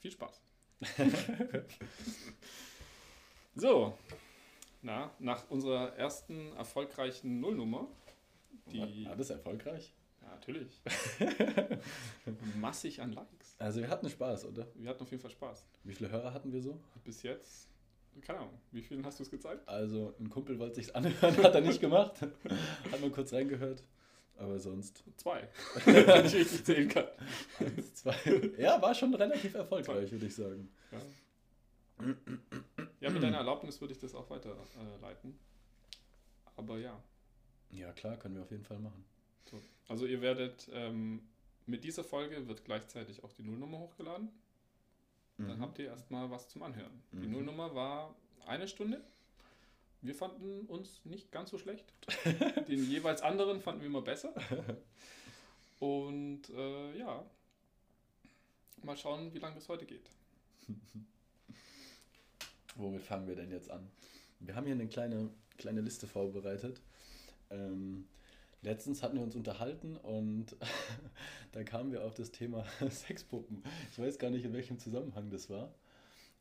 Viel Spaß. so, na, nach unserer ersten erfolgreichen Nullnummer, die. War das erfolgreich? Ja, natürlich. Massig an Likes. Also wir hatten Spaß, oder? Wir hatten auf jeden Fall Spaß. Wie viele Hörer hatten wir so? Bis jetzt, keine Ahnung, wie vielen hast du es gezeigt? Also ein Kumpel wollte sich's anhören, hat er nicht gemacht. Hat nur kurz reingehört. Aber sonst. Zwei. Wenn ich richtig zählen kann. Eins, zwei. Ja, war schon relativ erfolgreich, würde ich sagen. Ja. ja, mit deiner Erlaubnis würde ich das auch weiterleiten. Aber ja. Ja, klar, können wir auf jeden Fall machen. So. Also ihr werdet ähm, mit dieser Folge wird gleichzeitig auch die Nullnummer hochgeladen. Dann Mhm. habt ihr erstmal was zum Anhören. Die Mhm. Nullnummer war eine Stunde. Wir fanden uns nicht ganz so schlecht. Den jeweils anderen fanden wir immer besser. Und äh, ja, mal schauen, wie lange das heute geht. Womit fangen wir denn jetzt an? Wir haben hier eine kleine, kleine Liste vorbereitet. Ähm, letztens hatten wir uns unterhalten und da kamen wir auf das Thema Sexpuppen. Ich weiß gar nicht, in welchem Zusammenhang das war.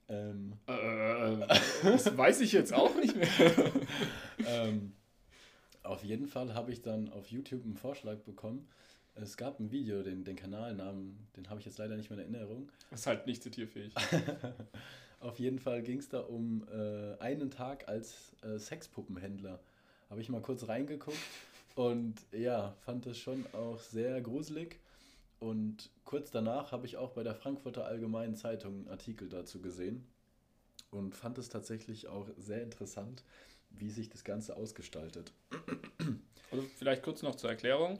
Ähm, Äh, das weiß ich jetzt auch nicht mehr. ähm, auf jeden Fall habe ich dann auf YouTube einen Vorschlag bekommen. Es gab ein Video, den, den Kanalnamen, den habe ich jetzt leider nicht mehr in Erinnerung. Das ist halt nicht zitierfähig. Auf jeden Fall ging es da um äh, einen Tag als äh, Sexpuppenhändler. Habe ich mal kurz reingeguckt und ja, fand das schon auch sehr gruselig. Und kurz danach habe ich auch bei der Frankfurter Allgemeinen Zeitung einen Artikel dazu gesehen und fand es tatsächlich auch sehr interessant, wie sich das Ganze ausgestaltet. Also vielleicht kurz noch zur Erklärung.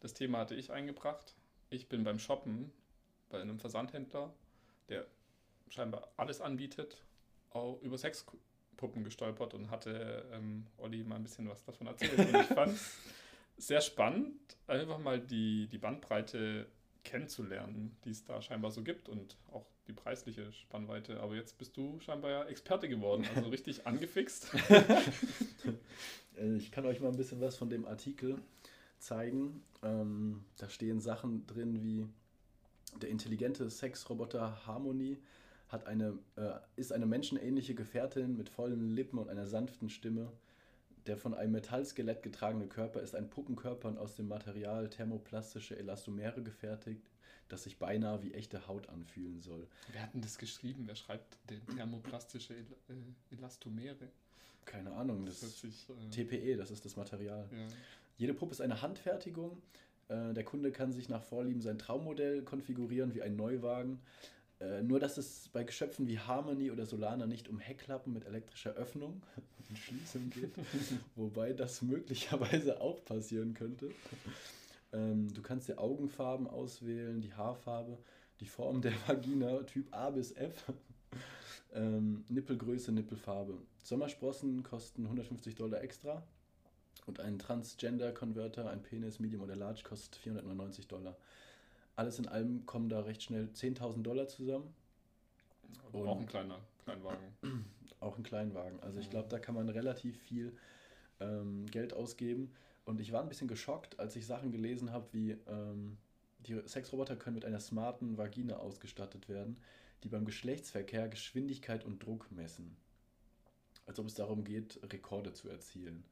Das Thema hatte ich eingebracht. Ich bin beim Shoppen bei einem Versandhändler, der scheinbar alles anbietet, auch über Sexpuppen gestolpert und hatte ähm, Olli mal ein bisschen was davon erzählt. Und ich fand sehr spannend, einfach mal die, die Bandbreite kennenzulernen, die es da scheinbar so gibt und auch die preisliche Spannweite. Aber jetzt bist du scheinbar ja Experte geworden, also richtig angefixt. Äh, Ich kann euch mal ein bisschen was von dem Artikel zeigen. Ähm, da stehen Sachen drin wie der intelligente Sexroboter Harmony hat eine, äh, ist eine menschenähnliche Gefährtin mit vollen Lippen und einer sanften Stimme. Der von einem Metallskelett getragene Körper ist ein Puppenkörper und aus dem Material thermoplastische Elastomere gefertigt, das sich beinahe wie echte Haut anfühlen soll. Wer hat denn das geschrieben? Wer schreibt denn thermoplastische El äh, Elastomere? Keine Ahnung, Das das sich. Äh, TPE, das ist das Material. ja. Jede Puppe ist eine Handfertigung. Äh, Der Kunde kann sich nach Vorlieben sein Traummodell konfigurieren wie ein Neuwagen. Äh, Nur, dass es bei Geschöpfen wie Harmony oder Solana nicht um Heckklappen mit elektrischer Öffnung und Schließung geht, wobei das möglicherweise auch passieren könnte. Ähm, Du kannst die Augenfarben auswählen, die Haarfarbe, die Form der Vagina, Typ A bis F, ähm, Nippelgröße, Nippelfarbe. Sommersprossen kosten 150 Dollar extra. Und ein Transgender-Converter, ein Penis, Medium oder Large, kostet 499 Dollar. Alles in allem kommen da recht schnell 10.000 Dollar zusammen. Und- auch ein kleiner Kleinwagen. Auch ein Kleinwagen. Also ich Mhm. glaube, da kann man relativ viel ähm, Geld ausgeben. Und ich war ein bisschen geschockt, als ich Sachen gelesen habe, wie ähm, die Sexroboter können mit einer smarten Vagina ausgestattet werden, die beim Geschlechtsverkehr Geschwindigkeit und Druck messen. Als ob es darum geht, Rekorde zu erzielen.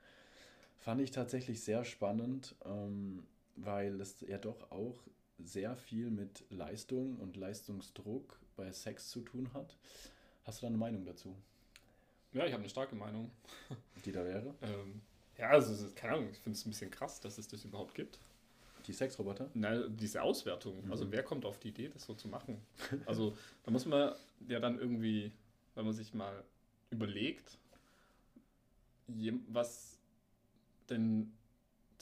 Fand ich tatsächlich sehr spannend, ähm, weil es ja doch auch sehr viel mit Leistung und Leistungsdruck bei Sex zu tun hat. Hast du da eine Meinung dazu? Ja, ich habe eine starke Meinung. Die da wäre? Ähm, ja, also, keine Ahnung, ich finde es ein bisschen krass, dass es das überhaupt gibt. Die Sexroboter? Na, diese Auswertung. Mhm. Also, wer kommt auf die Idee, das so zu machen? Also, da muss man ja dann irgendwie, wenn man sich mal überlegt, was denn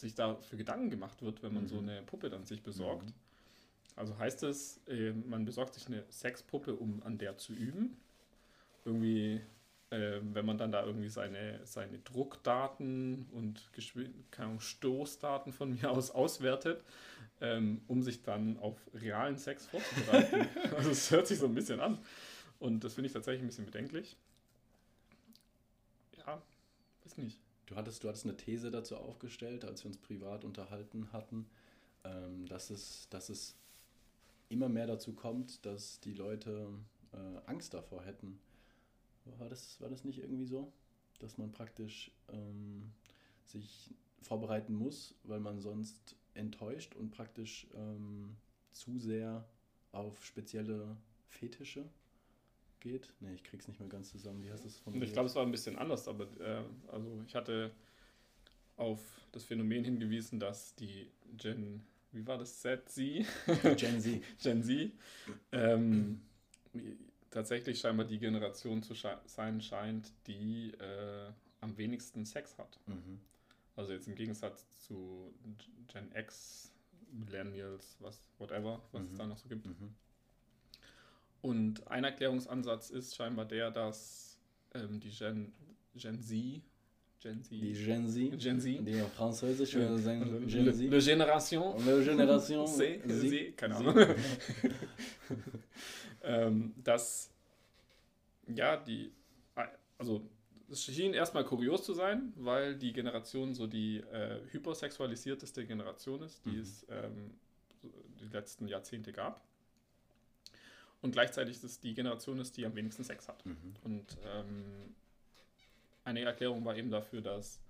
sich da für Gedanken gemacht wird, wenn man Mhm. so eine Puppe dann sich besorgt. Mhm. Also heißt es, äh, man besorgt sich eine Sexpuppe, um an der zu üben. Irgendwie, äh, wenn man dann da irgendwie seine, seine Druckdaten und Geschwin keine Ahnung, Stoßdaten von mir aus auswertet, ähm, um sich dann auf realen Sex vorzubereiten. also es hört sich so ein bisschen an. Und das finde ich tatsächlich ein bisschen bedenklich. Ja, weiß nicht. Du hattest, du hattest eine These dazu aufgestellt, als wir uns privat unterhalten hatten, ähm, dass, es, dass es immer mehr dazu kommt, dass die Leute äh, Angst davor hätten. War das, war das nicht irgendwie so? Dass man praktisch ähm, sich vorbereiten muss, weil man sonst enttäuscht und praktisch ähm, zu sehr auf spezielle Fetische geht. Ne, ich krieg's nicht mehr ganz zusammen. Wie heißt das von Ich glaube, es war ein bisschen anders, aber äh, also ich hatte auf das Phänomen hingewiesen, dass die Gen, wie war das, Z, Z? Gen Z. Gen Z. Ähm, tatsächlich scheinbar die Generation zu sche sein scheint, die äh, am wenigsten Sex hat. Mhm. Also jetzt im Gegensatz zu Gen X, Millennials, was, whatever, was mhm. es da noch so gibt. Mhm. Und ein Erklärungsansatz ist scheinbar der, dass ähm, die Gen, Gen Z, Gen Z, die Gen Z, Gen Z, die französisch ja. Gen, Gen Le, Le Generation, Le Generation, C, Z, keine Ahnung, ähm, dass ja die, also es schien erstmal kurios zu sein, weil die Generation so die äh, hypersexualisierteste Generation ist, die mhm. es ähm, die letzten Jahrzehnte gab. Und gleichzeitig ist es die Generation ist, die am wenigsten Sex hat. Mhm. Und ähm, eine Erklärung war eben dafür, dass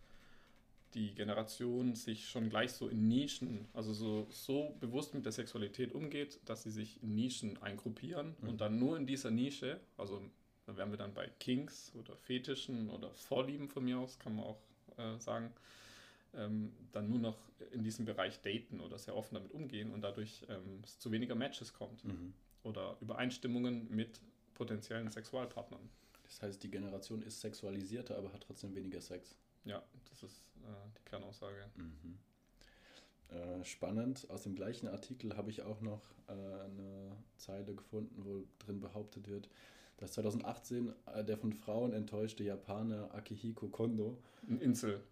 die Generation sich schon gleich so in Nischen, also so, so bewusst mit der Sexualität umgeht, dass sie sich in Nischen eingruppieren mhm. und dann nur in dieser Nische, also da wären wir dann bei Kings oder Fetischen oder Vorlieben von mir aus, kann man auch äh, sagen, ähm, dann nur noch in diesem Bereich daten oder sehr offen damit umgehen und dadurch ähm, es zu weniger Matches kommt mhm. Oder Übereinstimmungen mit potenziellen Sexualpartnern. Das heißt, die Generation ist sexualisierter, aber hat trotzdem weniger Sex. Ja, das ist äh, die Kernaussage. Mhm. Äh, spannend, aus dem gleichen Artikel habe ich auch noch äh, eine Zeile gefunden, wo drin behauptet wird, dass 2018 äh, der von Frauen enttäuschte Japaner Akihiko Kondo. Ein Insel.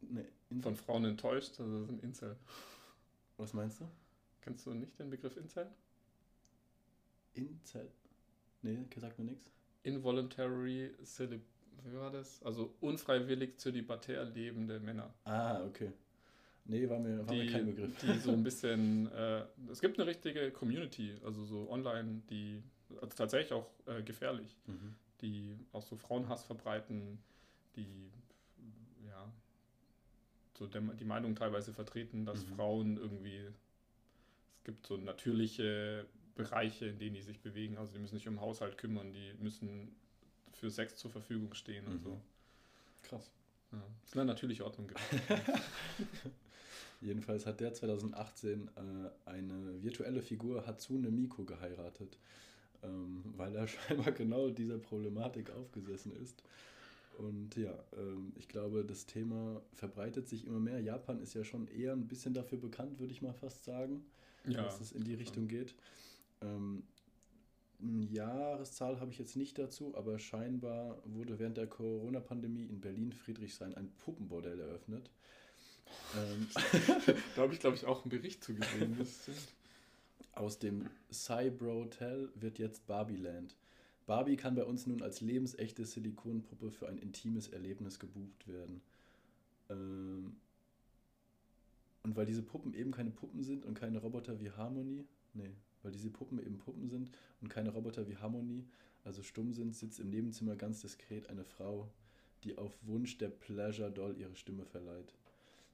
Ne, Insel. Von Frauen enttäuscht, also das ist ein Insel. Was meinst du? Kennst du nicht den Begriff Incel? Incel? Nee, sagt mir nichts. Involuntary Celib wie war das? Also unfreiwillig zölibatär lebende Männer. Ah, okay. Nee, war mir, war die, mir kein Begriff. Die so ein bisschen, äh, es gibt eine richtige Community, also so online, die also tatsächlich auch äh, gefährlich, mhm. die auch so Frauenhass verbreiten, die ja so der, die Meinung teilweise vertreten, dass mhm. Frauen irgendwie, es gibt so natürliche Bereiche, in denen die sich bewegen, also die müssen sich um den Haushalt kümmern, die müssen für Sex zur Verfügung stehen mhm. und so. Krass. Ja, das ist eine natürliche Ordnung gibt. Jedenfalls hat der 2018 äh, eine virtuelle Figur Hatsune Miku geheiratet ähm, weil er scheinbar genau dieser Problematik aufgesessen ist. Und ja, ähm, ich glaube, das Thema verbreitet sich immer mehr. Japan ist ja schon eher ein bisschen dafür bekannt, würde ich mal fast sagen, ja, dass es in die Richtung geht. Ähm, eine Jahreszahl habe ich jetzt nicht dazu, aber scheinbar wurde während der Corona-Pandemie in Berlin Friedrichshain ein Puppenbordell eröffnet. Ähm, da habe ich, glaube ich, auch einen Bericht zu gesehen. Aus dem Cybrotel wird jetzt Barbieland. Barbie kann bei uns nun als lebensechte Silikonpuppe für ein intimes Erlebnis gebucht werden. Ähm und weil diese Puppen eben keine Puppen sind und keine Roboter wie Harmony, nee, weil diese Puppen eben Puppen sind und keine Roboter wie Harmony, also stumm sind, sitzt im Nebenzimmer ganz diskret eine Frau, die auf Wunsch der Pleasure Doll ihre Stimme verleiht.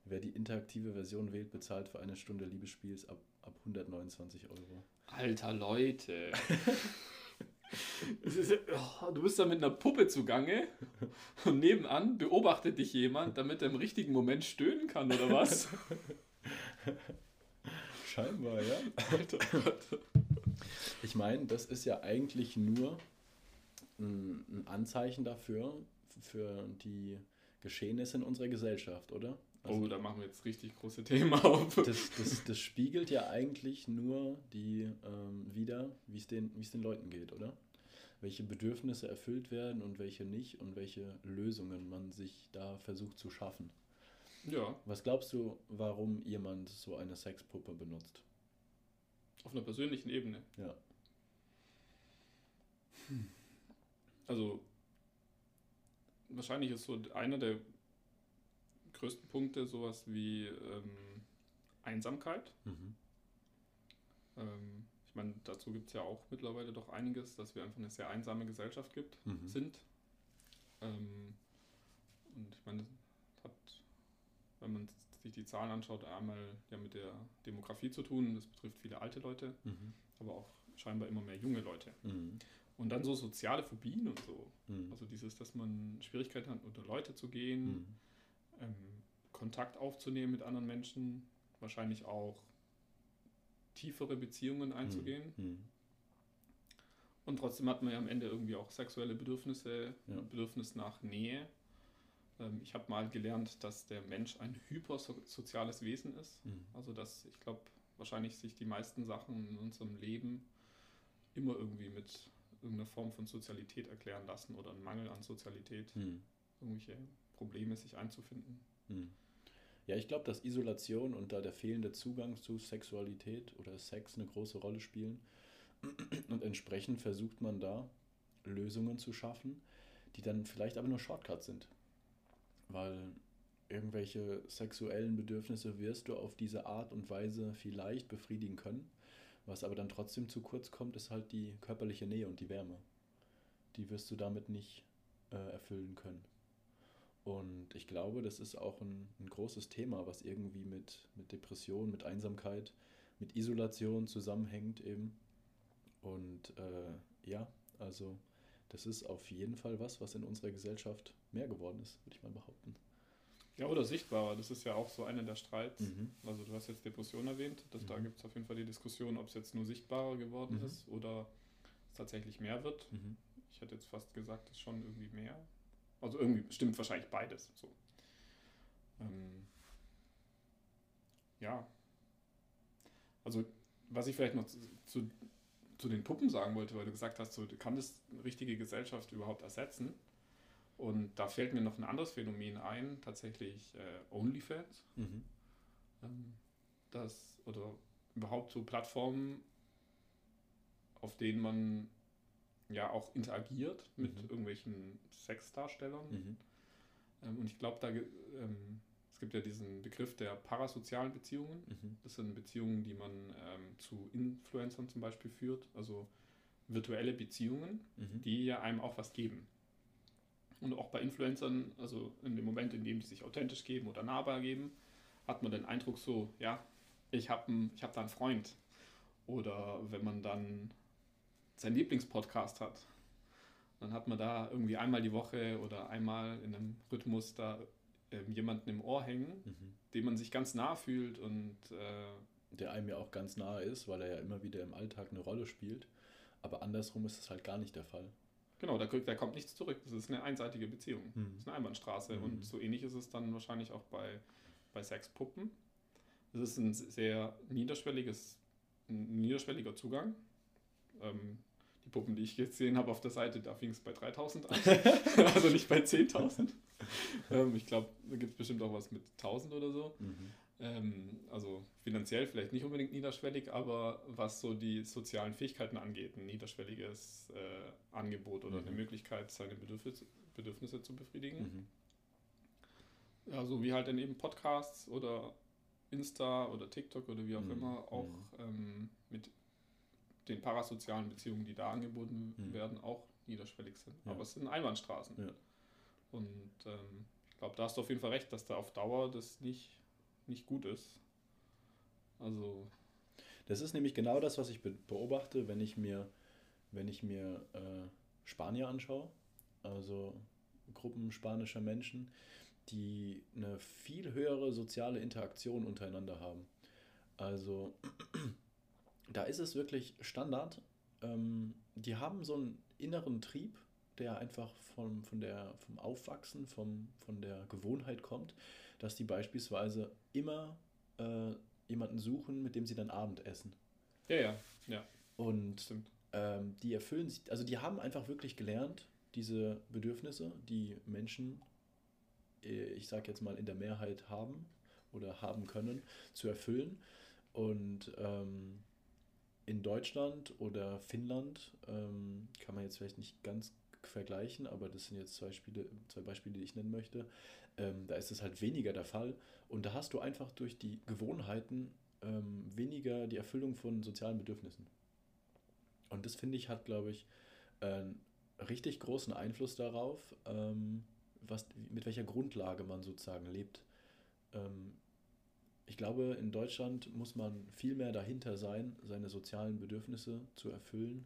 Wer die interaktive Version wählt, bezahlt für eine Stunde Liebesspiels ab, ab 129 Euro. Alter Leute. Ist, oh, du bist da mit einer Puppe zugange und nebenan beobachtet dich jemand, damit er im richtigen Moment stöhnen kann, oder was? Scheinbar, ja. Alter, Alter. Ich meine, das ist ja eigentlich nur ein, Anzeichen dafür, für die Geschehnisse in unserer Gesellschaft, oder? Also, oh, da machen wir jetzt richtig große Themen auf. Das, das, das spiegelt ja eigentlich nur die ähm, wieder, wie es den, den Leuten geht, oder? Welche Bedürfnisse erfüllt werden und welche nicht und welche Lösungen man sich da versucht zu schaffen. Ja. Was glaubst du, warum jemand so eine Sexpuppe benutzt? Auf einer persönlichen Ebene. Ja. Hm. Also, wahrscheinlich ist so einer der größten Punkte sowas wie ähm, Einsamkeit. Mhm. Ähm, ich meine, dazu gibt es ja auch mittlerweile doch einiges, dass wir einfach eine sehr einsame Gesellschaft gibt, Mhm. sind. Ähm, und ich meine, wenn man sich die Zahlen anschaut, einmal ja mit der Demografie zu tun. Das betrifft viele alte Leute, Mhm. aber auch scheinbar immer mehr junge Leute. Mhm. Und dann so soziale Phobien und so. Mhm. Also dieses, dass man Schwierigkeiten hat, unter Leute zu gehen, Mhm. ähm, Kontakt aufzunehmen mit anderen Menschen, wahrscheinlich auch tiefere Beziehungen einzugehen. Mhm. Und trotzdem hat man ja am Ende irgendwie auch sexuelle Bedürfnisse, Ja. Bedürfnis nach Nähe. Ähm, ich habe mal gelernt, dass der Mensch ein hypersoziales Wesen ist. Mhm. Also dass ich glaube, wahrscheinlich sich die meisten Sachen in unserem Leben immer irgendwie mit irgendeiner Form von Sozialität erklären lassen oder einen Mangel an Sozialität, Mhm. irgendwelche Probleme sich einzufinden. Hm. Ja, ich glaube, dass Isolation und da der fehlende Zugang zu Sexualität oder Sex eine große Rolle spielen. Und entsprechend versucht man da Lösungen zu schaffen, die dann vielleicht aber nur Shortcuts sind. Weil irgendwelche sexuellen Bedürfnisse wirst du auf diese Art und Weise vielleicht befriedigen können. Was aber dann trotzdem zu kurz kommt, ist halt die körperliche Nähe und die Wärme. Die wirst du damit nicht äh, erfüllen können. Und ich glaube, das ist auch ein, ein großes Thema, was irgendwie mit, mit Depression, mit Einsamkeit, mit Isolation zusammenhängt eben. Und äh, ja, also das ist auf jeden Fall was, was in unserer Gesellschaft mehr geworden ist, würde ich mal behaupten. Ja, oder sichtbarer. Das ist ja auch so einer der Streits. Mhm. Also du hast jetzt Depression erwähnt. Das, Da Mhm. gibt es auf jeden Fall die Diskussion, ob es jetzt nur sichtbarer geworden Mhm. ist oder es tatsächlich mehr wird. Mhm. Ich hätte jetzt fast gesagt, es ist schon irgendwie mehr. Also irgendwie stimmt wahrscheinlich beides. So. Ähm, ja. Also was ich vielleicht noch zu, zu, zu den Puppen sagen wollte, weil du gesagt hast, so, kann das eine richtige Gesellschaft überhaupt ersetzen? Und da fällt mir noch ein anderes Phänomen ein, tatsächlich äh, OnlyFans. Mhm. Ähm, das oder überhaupt so Plattformen, auf denen man ja auch interagiert mit Mhm. irgendwelchen Sexdarstellern. Mhm. Ähm, und ich glaube, da ähm, es gibt ja diesen Begriff der parasozialen Beziehungen. Mhm. Das sind Beziehungen, die man ähm, zu Influencern zum Beispiel führt, also virtuelle Beziehungen, Mhm. die ja einem auch was geben. Und auch bei Influencern, also in dem Moment, in dem die sich authentisch geben oder nahbar geben, hat man den Eindruck so, ja, ich habe ich hab da einen Freund. Oder wenn man dann seinen Lieblingspodcast hat, dann hat man da irgendwie einmal die Woche oder einmal in einem Rhythmus da ähm, jemanden im Ohr hängen, Mhm. dem man sich ganz nah fühlt und äh, Der einem ja auch ganz nahe ist, weil er ja immer wieder im Alltag eine Rolle spielt. Aber andersrum ist es halt gar nicht der Fall. Genau, da, da kommt nichts zurück. Das ist eine einseitige Beziehung. Mhm. Das ist eine Einbahnstraße. Mhm. Und so ähnlich ist es dann wahrscheinlich auch bei, bei Sexpuppen. Das ist ein sehr niederschwelliges, ein niederschwelliger Zugang. Ähm, die Puppen, die ich jetzt gesehen habe auf der Seite, da fing es bei 3000 an. also nicht bei 10.000. ähm, ich glaube, da gibt es bestimmt auch was mit 1000 oder so. Mhm. Ähm, also finanziell vielleicht nicht unbedingt niederschwellig, aber was so die sozialen Fähigkeiten angeht, ein niederschwelliges äh, Angebot oder Mhm. eine Möglichkeit, seine Bedürfnisse, Bedürfnisse zu befriedigen. Mhm. Ja, so wie halt dann eben Podcasts oder Insta oder TikTok oder wie auch Mhm. immer auch ähm, mit den parasozialen Beziehungen, die da angeboten Mhm. werden, auch niederschwellig sind. Ja. Aber es sind Einbahnstraßen. Ja. Und ähm, ich glaube, da hast du auf jeden Fall recht, dass da auf Dauer das nicht, nicht gut ist. Also, Das ist nämlich genau das, was ich be beobachte, wenn ich mir, wenn ich mir äh, Spanier anschaue, also Gruppen spanischer Menschen, die eine viel höhere soziale Interaktion untereinander haben. Also da ist es wirklich Standard. Ähm, die haben so einen inneren Trieb, der einfach vom, von der, vom Aufwachsen, vom, von der Gewohnheit kommt, dass die beispielsweise immer äh, jemanden suchen, mit dem sie dann Abend essen. ja, ja, ja, Und ähm, die erfüllen sich, also die haben einfach wirklich gelernt, diese Bedürfnisse, die Menschen, äh, ich sage jetzt mal in der Mehrheit haben oder haben können, zu erfüllen. Und ähm, in Deutschland oder Finnland ähm, kann man jetzt vielleicht nicht ganz vergleichen, aber das sind jetzt zwei, Spiele, zwei Beispiele, die ich nennen möchte. Ähm, da ist es halt weniger der Fall. Und da hast du einfach durch die Gewohnheiten ähm, weniger die Erfüllung von sozialen Bedürfnissen. Und das finde ich hat, glaube ich, einen richtig großen Einfluss darauf, ähm, was, mit welcher Grundlage man sozusagen lebt. Ähm, ich glaube, in Deutschland muss man viel mehr dahinter sein, seine sozialen Bedürfnisse zu erfüllen.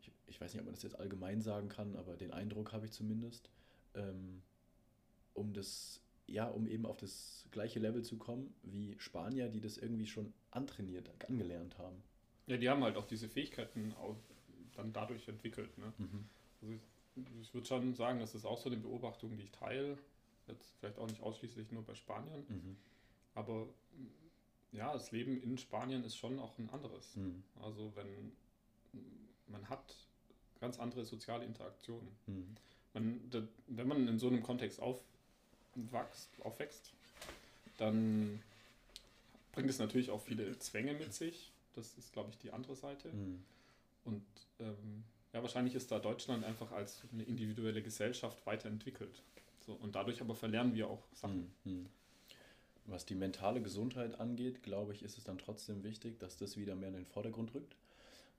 Ich, ich weiß nicht, ob man das jetzt allgemein sagen kann, aber den Eindruck habe ich zumindest, ähm, um das, ja, um eben auf das gleiche Level zu kommen wie Spanier, die das irgendwie schon antrainiert, angelernt haben. Ja, die haben halt auch diese Fähigkeiten auch dann dadurch entwickelt. Ne? Mhm. Also ich, ich würde schon sagen, das ist auch so eine Beobachtung, die ich teile. Jetzt vielleicht auch nicht ausschließlich nur bei Spaniern. Mhm. Aber ja, das Leben in Spanien ist schon auch ein anderes. Mhm. Also wenn man hat ganz andere soziale Interaktionen. Mhm. Man, da, wenn man in so einem Kontext aufwächst, aufwächst, dann bringt es natürlich auch viele Zwänge mit sich. Das ist, glaube ich, die andere Seite. Mhm. Und ähm, ja, wahrscheinlich ist da Deutschland einfach als eine individuelle Gesellschaft weiterentwickelt. So, und dadurch aber verlernen wir auch Sachen. Mhm. Was die mentale Gesundheit angeht, glaube ich, ist es dann trotzdem wichtig, dass das wieder mehr in den Vordergrund rückt,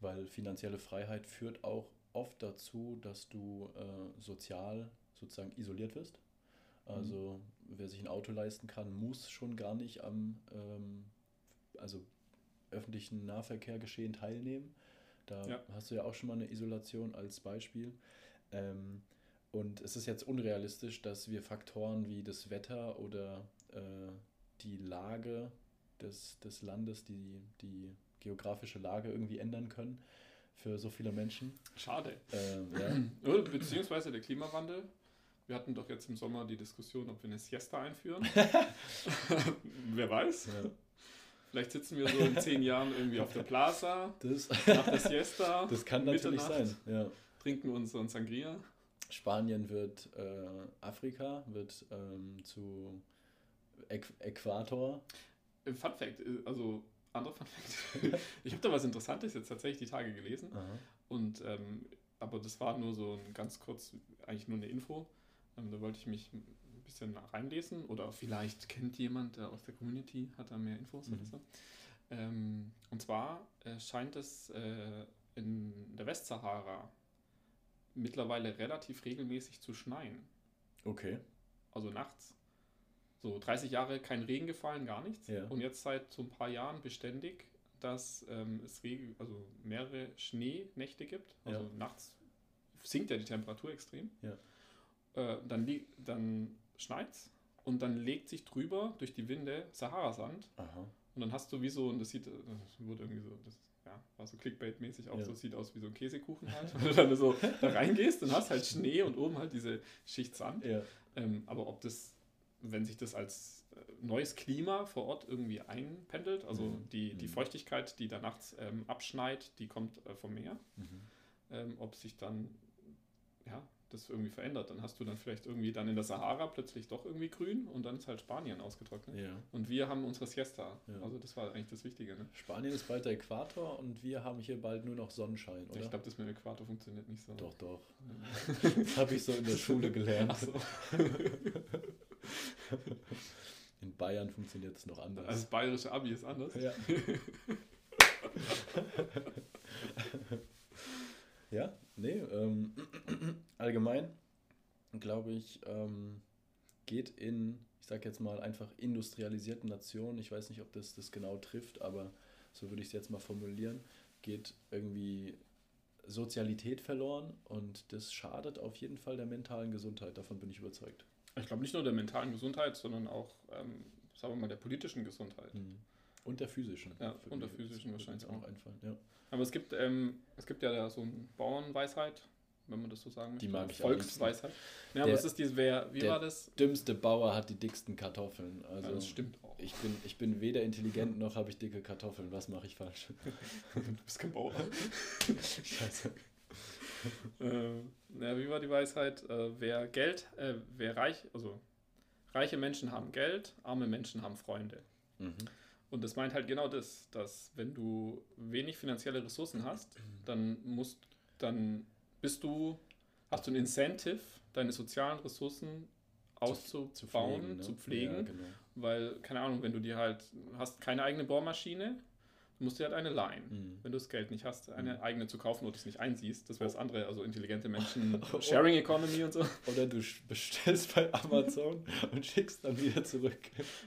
weil finanzielle Freiheit führt auch oft dazu, dass du äh, sozial sozusagen isoliert wirst. Also wer sich ein Auto leisten kann, muss schon gar nicht am ähm, also öffentlichen Nahverkehrgeschehen teilnehmen. Da Ja. hast du ja auch schon mal eine Isolation als Beispiel. Ähm, und es ist jetzt unrealistisch, dass wir Faktoren wie das Wetter oder äh, die Lage des, des Landes, die, die geografische Lage irgendwie ändern können für so viele Menschen. Schade. Ähm, ja. Beziehungsweise der Klimawandel. Wir hatten doch jetzt im Sommer die Diskussion, ob wir eine Siesta einführen. Wer weiß. ja. Vielleicht sitzen wir so in zehn Jahren irgendwie auf der Plaza, Das, nach der Siesta, das kann natürlich sein. Ja. trinken unseren Sangria. Spanien wird äh, Afrika, wird ähm, zu Äqu Äquator. Äh, Fun Fact, äh, also anderer Fun Fact. ich habe da was Interessantes jetzt tatsächlich die Tage gelesen. Aha. Und ähm, aber das war nur so ein ganz kurz, eigentlich nur eine Info. Ähm, da wollte ich mich ein bisschen reinlesen oder vielleicht kennt jemand der aus der Community, hat da mehr Infos oder Mhm. so. Ähm, und zwar äh, scheint es äh, in der Westsahara mittlerweile relativ regelmäßig zu schneien. Okay. Also nachts. So 30 Jahre kein Regen gefallen, gar nichts. Ja. Und jetzt seit so ein paar Jahren beständig, dass ähm, es Regen, also mehrere Schneenächte gibt. Also Ja. nachts sinkt ja die Temperatur extrem. Ja. Äh, dann dann schneit's und dann legt sich drüber durch die Winde Saharasand Aha. und dann hast du wie so, und das sieht, das wurde irgendwie so, das ja, war so Clickbait-mäßig auch Ja. so, sieht aus wie so ein Käsekuchen halt. Wenn du dann so da reingehst und hast halt Schnee und oben halt diese Schicht Sand. Ähm, aber ob das, wenn sich das als äh, neues Klima vor Ort irgendwie einpendelt, also Mhm. die, die Mhm. Feuchtigkeit, die da nachts ähm, abschneit, die kommt äh, vom Meer, Mhm. ähm, ob sich dann ja, das irgendwie verändert. Dann hast du dann vielleicht irgendwie dann in der Sahara plötzlich doch irgendwie grün und dann ist halt Spanien ausgetrocknet. Ja. Und wir haben unsere Siesta. Ja. Also das war eigentlich das Wichtige. Ne? Spanien ist bald der Äquator und wir haben hier bald nur noch Sonnenschein, oder? Ich glaube, das mit dem Äquator funktioniert nicht so. doch, doch. Das habe ich so in der Schule gelernt. So. In Bayern funktioniert es noch anders. Also das bayerische Abi ist anders. ja. ja, nee, ähm, allgemein glaube ich, ähm, geht in, ich sage jetzt mal einfach industrialisierten Nationen, ich weiß nicht, ob das das genau trifft, aber so würde ich es jetzt mal formulieren, geht irgendwie Sozialität verloren und das schadet auf jeden Fall der mentalen Gesundheit, davon bin ich überzeugt. Ich glaube nicht nur der mentalen Gesundheit, sondern auch, ähm, sagen wir mal, der politischen Gesundheit. Und der physischen. Ja, und der physischen wahrscheinlich auch auch. einfallen. Ja. Aber es gibt, ähm, es gibt ja da so eine Bauernweisheit, wenn man das so sagen möchte. Die mag ich Volksweisheit. Ja, aber Der- es ist diese, wer, wie der- war das? Dümmste Bauer hat die dicksten Kartoffeln. Also ja, das stimmt auch. ich, bin, ich bin weder intelligent noch habe ich dicke Kartoffeln. Was mache ich falsch? Du bist kein Bauer. Scheiße. äh, ja, wie war die Weisheit? Äh, wer Geld, äh, wer reich, also reiche Menschen haben Geld, arme Menschen haben Freunde. Mhm. Und das meint halt genau das, dass wenn du wenig finanzielle Ressourcen hast, dann musst, dann bist du, hast du ein Incentive, deine sozialen Ressourcen auszubauen, ne? zu pflegen, Ja, genau. weil, keine Ahnung, wenn du dir halt, hast keine eigene Bohrmaschine, musst du halt eine leihen. Mhm. Wenn du das Geld nicht hast, eine Mhm. eigene zu kaufen oder es nicht einsiehst, das wäre das andere, also intelligente Menschen, Sharing Economy und so. Oder du bestellst bei Amazon und schickst dann wieder zurück.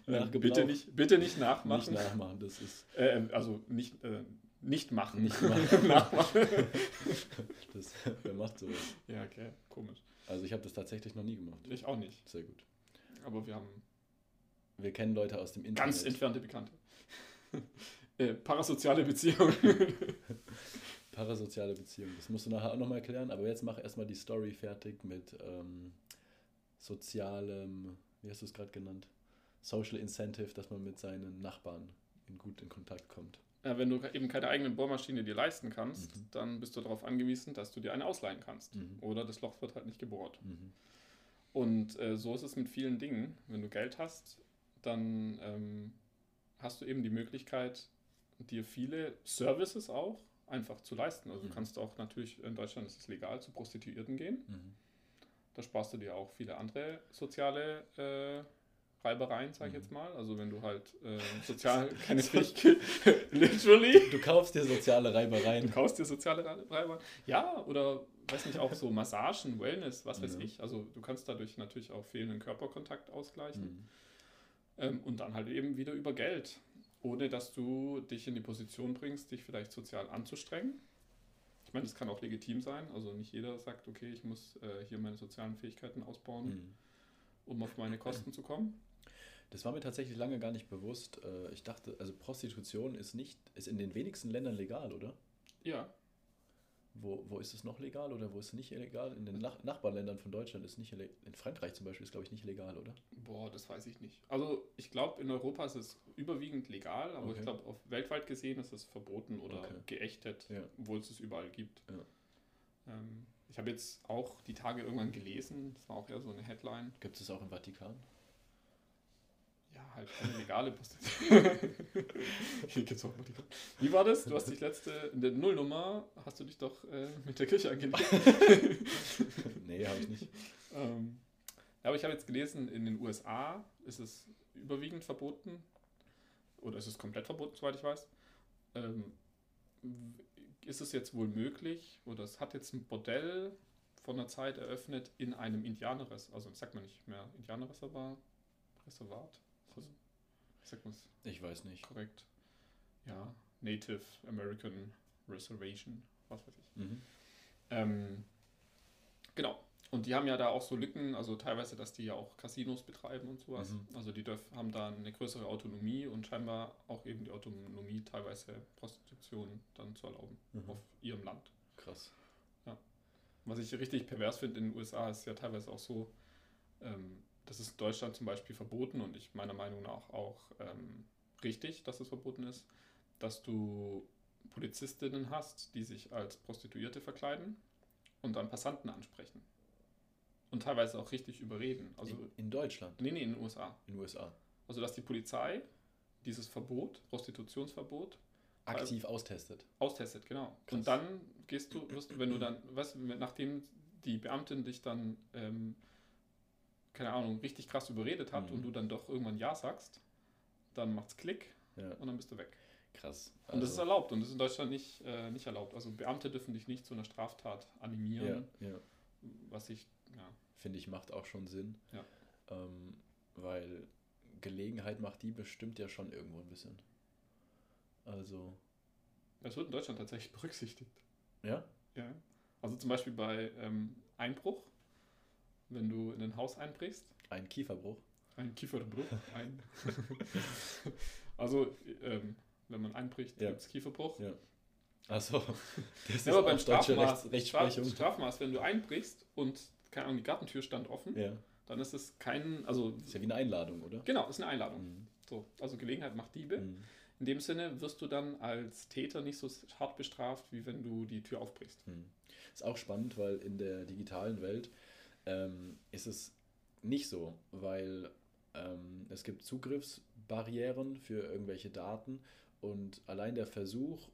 nach Gebrauch. bitte, nicht, bitte nicht Nicht nachmachen. nachmachen, das ist. Äh, also nicht, äh, nicht machen. Nicht machen. nachmachen. Das, wer macht sowas? ja, okay, komisch. Also ich habe das tatsächlich noch nie gemacht. Ich auch nicht. Sehr gut. Aber wir haben Wir kennen Leute aus dem Internet. ganz entfernte Bekannte. Äh, parasoziale Beziehungen. Parasoziale Beziehungen. Das musst du nachher auch nochmal erklären, aber jetzt mach erstmal die Story fertig mit ähm, sozialem, wie hast du es gerade genannt? Social Incentive, dass man mit seinen Nachbarn in gut in Kontakt kommt. Ja, wenn du eben keine eigene Bohrmaschine dir leisten kannst, Mhm. dann bist du darauf angewiesen, dass du dir eine ausleihen kannst. Mhm. Oder das Loch wird halt nicht gebohrt. Mhm. Und äh, so ist es mit vielen Dingen. Wenn du Geld hast, dann ähm, hast du eben die Möglichkeit, dir viele Services auch einfach zu leisten. Also Mhm. du kannst auch natürlich, in Deutschland ist es legal, zu Prostituierten gehen. Mhm. Da sparst du dir auch viele andere soziale äh, Reibereien, sag ich Mhm. jetzt mal. Also wenn du halt äh, sozial keine Fähigkeit, literally, Du kaufst dir soziale du Reibereien. kaufst dir soziale Re- Reibereien. Ja, oder weiß nicht, auch so Massagen, Wellness, was weiß Ja. ich. Also du kannst dadurch natürlich auch fehlenden Körperkontakt ausgleichen. Mhm. Ähm, und dann halt eben wieder über Geld, ohne dass du dich in die Position bringst, dich vielleicht sozial anzustrengen. Ich meine, das kann auch legitim sein. Also nicht jeder sagt, okay, ich muss äh, hier meine sozialen Fähigkeiten ausbauen, Mhm. um auf meine Kosten zu kommen. Das war mir tatsächlich lange gar nicht bewusst. Äh, Ich dachte, also Prostitution ist nicht, ist in den wenigsten Ländern legal, oder? Ja, Wo, wo ist es noch legal oder wo ist es nicht illegal? In den Nach Nachbarländern von Deutschland ist nicht illegal. In Frankreich zum Beispiel ist, glaube ich, nicht legal, oder? boah, das weiß ich nicht. Also ich glaube, in Europa ist es überwiegend legal, aber Okay. ich glaube, auf weltweit gesehen ist es verboten oder Okay. geächtet, Ja. obwohl es es überall gibt. Ja. Ähm, ich habe jetzt auch die Tage irgendwann gelesen, das war auch eher so eine Headline, Gibt es auch im Vatikan? Ja, halt keine legale Prostitution. Hier geht's auch mal die Wie war das? Du hast dich letzte, in der Nullnummer, hast du dich doch äh, mit der Kirche angelegt. nee, habe ich nicht. ähm, aber ich habe jetzt gelesen, in den USA ist es überwiegend verboten. Oder ist es komplett verboten, soweit ich weiß. Ähm, ist es jetzt wohl möglich, oder es hat jetzt ein Bordell von einer Zeit eröffnet in einem Indianerreservat, also sagt man nicht mehr Indianerreservat, Reservat? Wie sagt man Ich weiß nicht. korrekt? Ja, Native American Reservation, was weiß ich. Mhm. Ähm, genau. Und die haben ja da auch so Lücken, also teilweise, dass die ja auch Casinos betreiben und sowas. Mhm. Also die dürf, haben da eine größere Autonomie und scheinbar auch eben die Autonomie, teilweise Prostitution dann zu erlauben Mhm. auf ihrem Land. Krass. Was ich richtig pervers finde in den USA ist ja teilweise auch so, ähm, das ist in Deutschland zum Beispiel verboten und ich meiner Meinung nach auch ähm, richtig, dass es verboten ist, dass du Polizistinnen hast, die sich als Prostituierte verkleiden und dann Passanten ansprechen. Und teilweise auch richtig überreden. Also, in, in Deutschland, nee, nee, in den USA. in den USA. Also, dass die Polizei dieses Verbot, Prostitutionsverbot, Aktiv austestet. austestet, genau. Krass. Und dann gehst du, wirst du, wenn du dann, was, nachdem die Beamtin dich dann, ähm, keine Ahnung, richtig krass überredet hat Mhm. und du dann doch irgendwann Ja sagst, dann macht's Klick Ja, und dann bist du weg. krass. Und das ist Also, erlaubt und das ist in Deutschland nicht, äh, nicht erlaubt. Also Beamte dürfen dich nicht zu einer Straftat animieren, ja, ja. was ich, ja, Finde ich, macht auch schon Sinn. Ja. Ähm, weil Gelegenheit macht die bestimmt ja schon irgendwo ein bisschen. Also, das wird in Deutschland tatsächlich berücksichtigt. ja? Ja. Also zum Beispiel bei ähm, Einbruch, wenn du in ein Haus einbrichst, Ein Kieferbruch. Ein Kieferbruch. Ein also, ähm, wenn man einbricht, Ja. gibt es Kieferbruch. Ja. Achso, das Ja, aber beim Strafmaß, Rechts Rechtsprechung. Straf, Strafmaß, wenn du einbrichst und, keine Ahnung, die Gartentür stand offen, Ja. dann ist es kein, also, Ist ja wie eine Einladung, oder? genau, ist eine Einladung. Mhm. So, also Gelegenheit macht Diebe. Mhm. In dem Sinne wirst du dann als Täter nicht so hart bestraft, wie wenn du die Tür aufbrichst. Hm. Ist auch spannend, weil in der digitalen Welt ähm, ist es nicht so, weil ähm, es gibt Zugriffsbarrieren für irgendwelche Daten und allein der Versuch,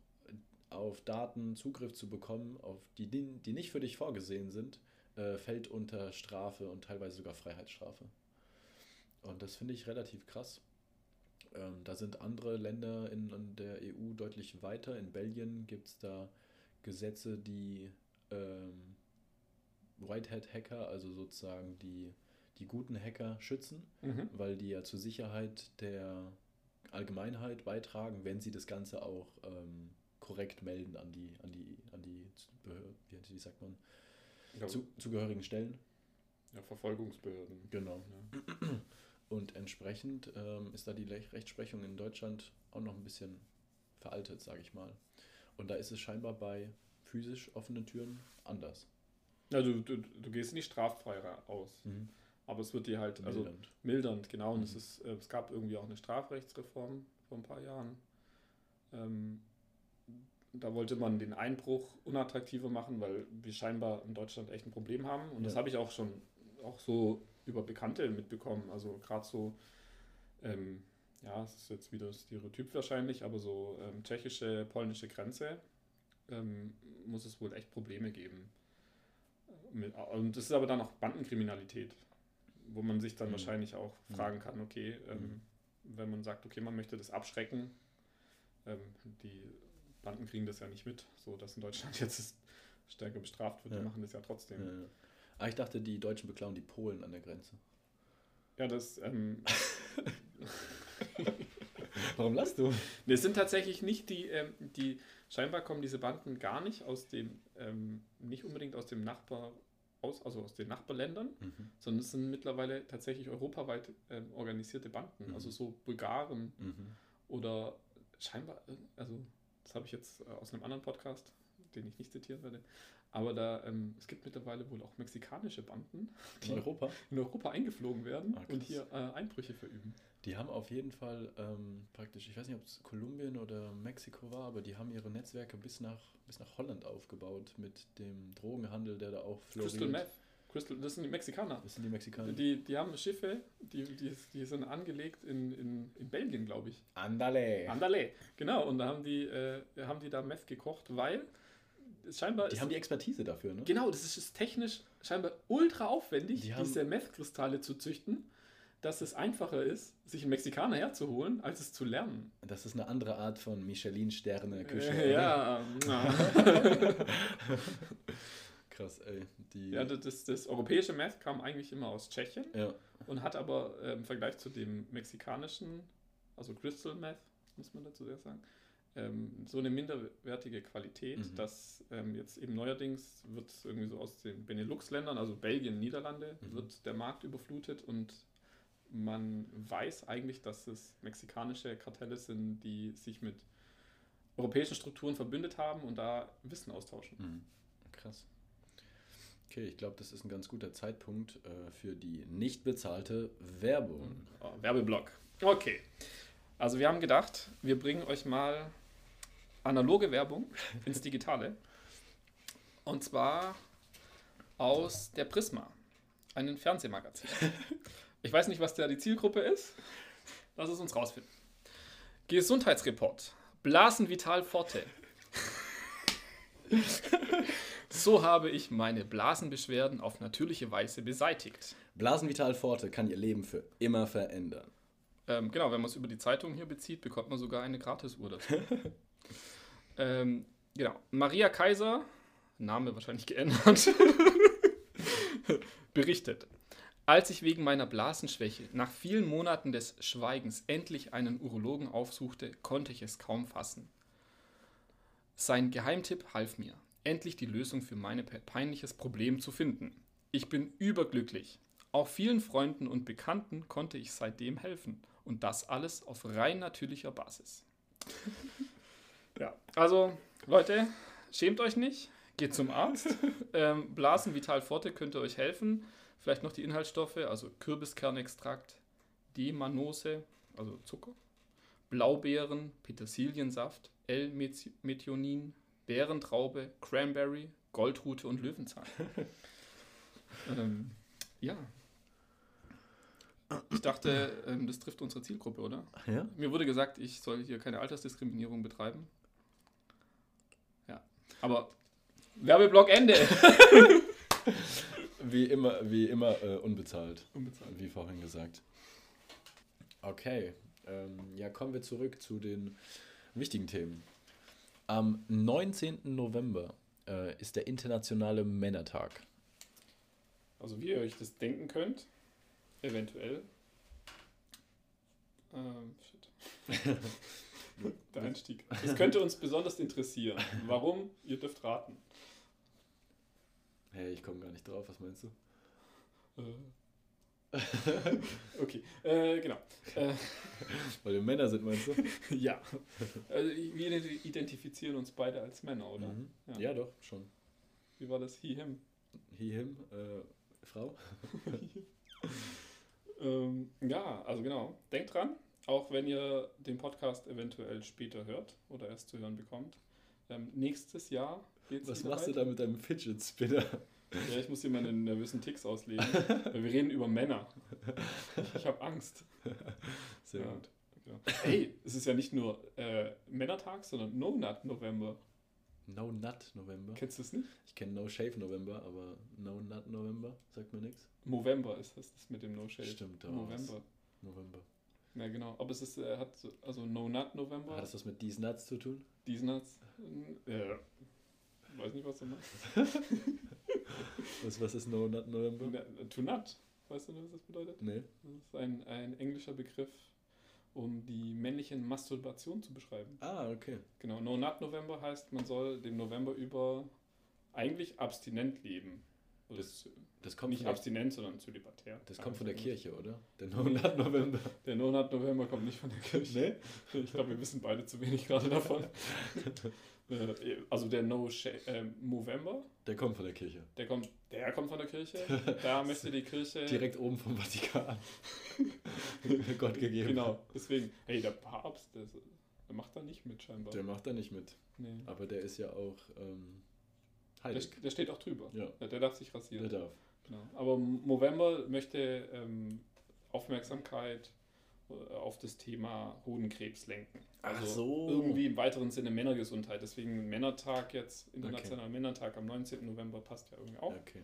auf Daten Zugriff zu bekommen, auf die, die nicht für dich vorgesehen sind, äh, fällt unter Strafe und teilweise sogar Freiheitsstrafe. Und das finde ich relativ krass. Ähm, da sind andere Länder in, in der EU deutlich weiter. In Belgien gibt es da Gesetze, die ähm, Whitehead-Hacker, also sozusagen die, die guten Hacker, schützen, Mhm. weil die ja zur Sicherheit der Allgemeinheit beitragen, wenn sie das Ganze auch ähm, korrekt melden an die, an die, an die Behörden, wie, wie sagt man, Ja, zu, zugehörigen Stellen. ja, Verfolgungsbehörden. Genau. Ja. Und entsprechend ähm, ist da die Rechtsprechung in Deutschland auch noch ein bisschen veraltet, sage ich mal. Und da ist es scheinbar bei physisch offenen Türen anders. Ja, du, du, du gehst nicht straffrei ra- aus. Aber es wird dir halt, also Mildernd. mildernd, genau. Und es, Mhm. ist, äh, es gab irgendwie auch eine Strafrechtsreform vor ein paar Jahren. Ähm, da wollte man den Einbruch unattraktiver machen, weil wir scheinbar in Deutschland echt ein Problem haben. Und das Ja. habe ich auch schon auch so über Bekannte mitbekommen. Also gerade so, ähm, ja, es ist jetzt wieder Stereotyp wahrscheinlich, aber so ähm, tschechische, polnische Grenze ähm, muss es wohl echt Probleme geben. Und das ist aber dann auch Bandenkriminalität, wo man sich dann Mhm. wahrscheinlich auch Mhm. fragen kann, okay, ähm, Mhm. wenn man sagt, okay, man möchte das abschrecken, ähm, die Banden kriegen das ja nicht mit, so dass in Deutschland jetzt stärker bestraft wird, die Ja. machen das ja trotzdem. Ja, ja. Ah, ich dachte, die Deutschen beklauen die Polen an der Grenze. Ja, das, ähm, Warum lachst du? es sind tatsächlich nicht die, ähm, die, scheinbar kommen diese Banden gar nicht aus dem, ähm, nicht unbedingt aus dem Nachbar, aus, also aus den Nachbarländern, Mhm. sondern es sind mittlerweile tatsächlich europaweit ähm, organisierte Banden, Mhm. also so Bulgaren Mhm. oder scheinbar, äh, also das habe ich jetzt äh, aus einem anderen Podcast, den ich nicht zitieren werde, aber da, ähm, es gibt mittlerweile wohl auch mexikanische Banden, In Europa? in Europa eingeflogen werden Ah, und hier äh, Einbrüche verüben. Die haben auf jeden Fall ähm, praktisch, ich weiß nicht, ob es Kolumbien oder Mexiko war, aber die haben ihre Netzwerke bis nach, bis nach Holland aufgebaut mit dem Drogenhandel, der da auch floriert. Crystal Meth, Crystal, das sind die Mexikaner. Das sind die Mexikaner. Die, die haben Schiffe, die, die, die sind angelegt in, in, in Belgien, glaube ich. Andale. Andale, genau. Und da haben die, äh, haben die da Meth gekocht, weil scheinbar Die ist- haben die Expertise dafür, ne? Genau, das ist, ist technisch scheinbar ultra aufwendig, Die diese Meth-Kristalle zu züchten, dass es einfacher ist, sich einen Mexikaner herzuholen, als es zu lernen. Das ist eine andere Art von Michelin-Sterne-Küche. Äh, ja, Krass, ey. Die, ja das, das, das europäische Meth kam eigentlich immer aus Tschechien ja. und hat aber äh, im Vergleich zu dem mexikanischen, also Crystal Meth, muss man dazu sehr sagen, ähm, so eine minderwertige Qualität, Mhm. dass ähm, jetzt eben neuerdings wird irgendwie so aus den Benelux-Ländern, also Belgien, Niederlande, Mhm. wird der Markt überflutet und man weiß eigentlich, dass es mexikanische Kartelle sind, die sich mit europäischen Strukturen verbündet haben und da Wissen austauschen. Mhm. Krass. Okay, ich glaube, das ist ein ganz guter Zeitpunkt äh, für die nicht bezahlte Werbung. Oh, Werbeblock. Okay. Also wir haben gedacht, wir bringen euch mal analoge Werbung ins Digitale. Und zwar aus der Prisma, einem Fernsehmagazin. Ich weiß nicht, was da die Zielgruppe ist. Lass es uns rausfinden. Gesundheitsreport. Blasenvital Forte. So habe ich meine Blasenbeschwerden auf natürliche Weise beseitigt. Blasenvital Forte kann ihr Leben für immer verändern. Ähm, genau, wenn man es über die Zeitung hier bezieht, bekommt man sogar eine Gratisuhr dazu. Ähm, genau. Maria Kaiser, Name wahrscheinlich geändert, berichtet. Als ich wegen meiner Blasenschwäche nach vielen Monaten des Schweigens endlich einen Urologen aufsuchte, konnte ich es kaum fassen. Sein Geheimtipp half mir, endlich die Lösung für mein pe- peinliches Problem zu finden. Ich bin überglücklich. Auch vielen Freunden und Bekannten konnte ich seitdem helfen. Und das alles auf rein natürlicher Basis. Also Leute, schämt euch nicht, geht zum Arzt. Ähm, Blasen Vital Forte könnte euch helfen. Vielleicht noch die Inhaltsstoffe, also Kürbiskernextrakt, D-Manose, also Zucker, Blaubeeren, Petersiliensaft, L-Methionin, Bärentraube, Cranberry, Goldrute und Löwenzahn. ähm, ja. Ich dachte, ähm, das trifft unsere Zielgruppe, oder? Ja? Mir wurde gesagt, ich soll hier keine Altersdiskriminierung betreiben. Aber Werbeblock Ende. Wie immer, wie immer äh, unbezahlt, Unbezahlt. wie vorhin gesagt. Okay. Ähm, ja, kommen wir zurück zu den wichtigen Themen. Am 19. November äh, ist der Internationale Männertag. Also wie ihr euch das denken könnt, eventuell. Ähm, shit. Der Einstieg. Das könnte uns besonders interessieren. Warum? Ihr dürft raten. Hey, ich komme gar nicht drauf, was meinst du? Äh. okay, äh, genau. Äh, Weil wir Männer sind, meinst du? ja. Also, wir identifizieren uns beide als Männer, oder? Mhm. Ja. Ja. doch, schon. Wie war das? He, him. He, him, äh, Frau. Ähm, ja, also genau. Denkt dran, auch wenn ihr den Podcast eventuell später hört oder erst zu hören bekommt. Ähm, nächstes Jahr geht's Was wieder machst du weiter. da mit deinem Fidget Spinner? Ja, ich muss hier meine nervösen Ticks auslegen. weil wir reden über Männer. Ich habe Angst. Sehr Ja. gut. Genau. Hey, es ist ja nicht nur äh, Männertag, sondern No Nut November. No Nut November. Kennst du es nicht? Ich kenne No Shave November, aber No Nut November sagt mir nichts. Movember ist das, das mit dem No Shave. Stimmt, da November. November. Ja, genau. Aber es ist, äh, hat so, also No Nut November. Hat das was mit These Nuts zu tun? These Nuts. Äh, weiß nicht, was du meinst. Was, was ist No Nut November? Na, To Nut. Weißt du, was das bedeutet? Nee. Das ist ein, ein englischer Begriff, um die männliche Masturbation zu beschreiben. Ah, okay. Genau, No Nut November heißt, man soll dem November über eigentlich abstinent leben. Also Das Das kommt nicht abstinent, sondern zölibatär. das kommt von der Ja, Kirche, oder? Der No Nut November. Der No Nut November kommt nicht von der Kirche. Nee? Ich glaube, wir wissen beide zu wenig gerade davon. Äh, also der No äh, Movember, Der kommt von der Kirche. der kommt, der kommt von der Kirche. Da möchte die Kirche. Direkt oben vom Vatikan. Gott gegeben. Genau, deswegen. Hey, der Papst, der, der macht da nicht mit scheinbar. Der macht da nicht mit. nee. Aber der ist ja auch ähm, der, der steht auch drüber. Ja, Ja, der darf sich der rasieren. darf. Genau. Aber Movember möchte ähm, Aufmerksamkeit äh, auf das Thema Hodenkrebs lenken. Ach Also so. Irgendwie im weiteren Sinne Männergesundheit. Deswegen Männertag jetzt, Internationaler Männertag am 19. November passt ja irgendwie auch. Okay.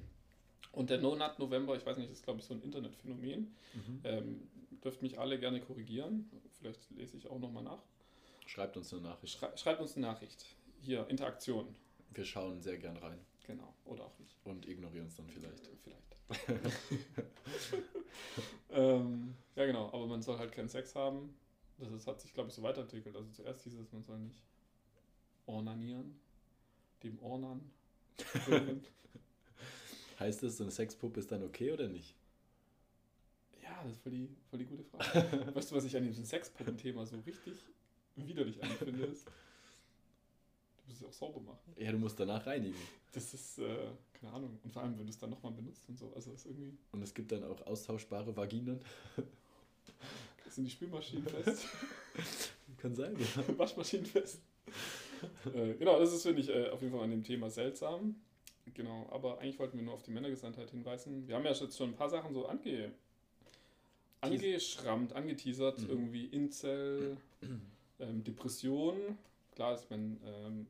Und der No Nut November, ich weiß nicht, ist glaube ich so ein Internetphänomen. Mhm. Ähm, dürft mich alle gerne korrigieren. Vielleicht lese ich auch nochmal nach. Schreibt uns eine Nachricht. Schrei schreibt uns eine Nachricht. Hier, Interaktion. Wir schauen sehr gern rein Genau. Oder auch nicht. und ignorieren es dann vielleicht. Vielleicht. ähm, ja, genau. Aber man soll halt keinen Sex haben. Das ist, hat sich, glaube ich, so weiterentwickelt. Also zuerst hieß es, man soll nicht ornanieren. Dem Ornan. Heißt das, so eine Sexpuppe ist dann okay oder nicht? ja, das ist voll die, voll die gute Frage. weißt du, was ich an diesem Sexpuppen-Thema so richtig widerlich anfinde? Ist, du musst es auch sauber machen. Ja, du musst danach reinigen. Das ist, äh, keine Ahnung. Und vor allem, wenn du es dann nochmal benutzt und so. Also, ist irgendwie. Und es gibt dann auch austauschbare Vaginen. Sind die Spülmaschinen fest? Kann sein, ja. Waschmaschinen fest. äh, genau, das ist, finde ich, äh, auf jeden Fall an dem Thema seltsam. Genau, aber eigentlich wollten wir nur auf die Männergesandtheit hinweisen. Wir haben ja jetzt schon ein paar Sachen so ange, angeschrammt, angeteasert. Mhm. Irgendwie Incel, ähm, Depression. Klar ist, wenn ähm,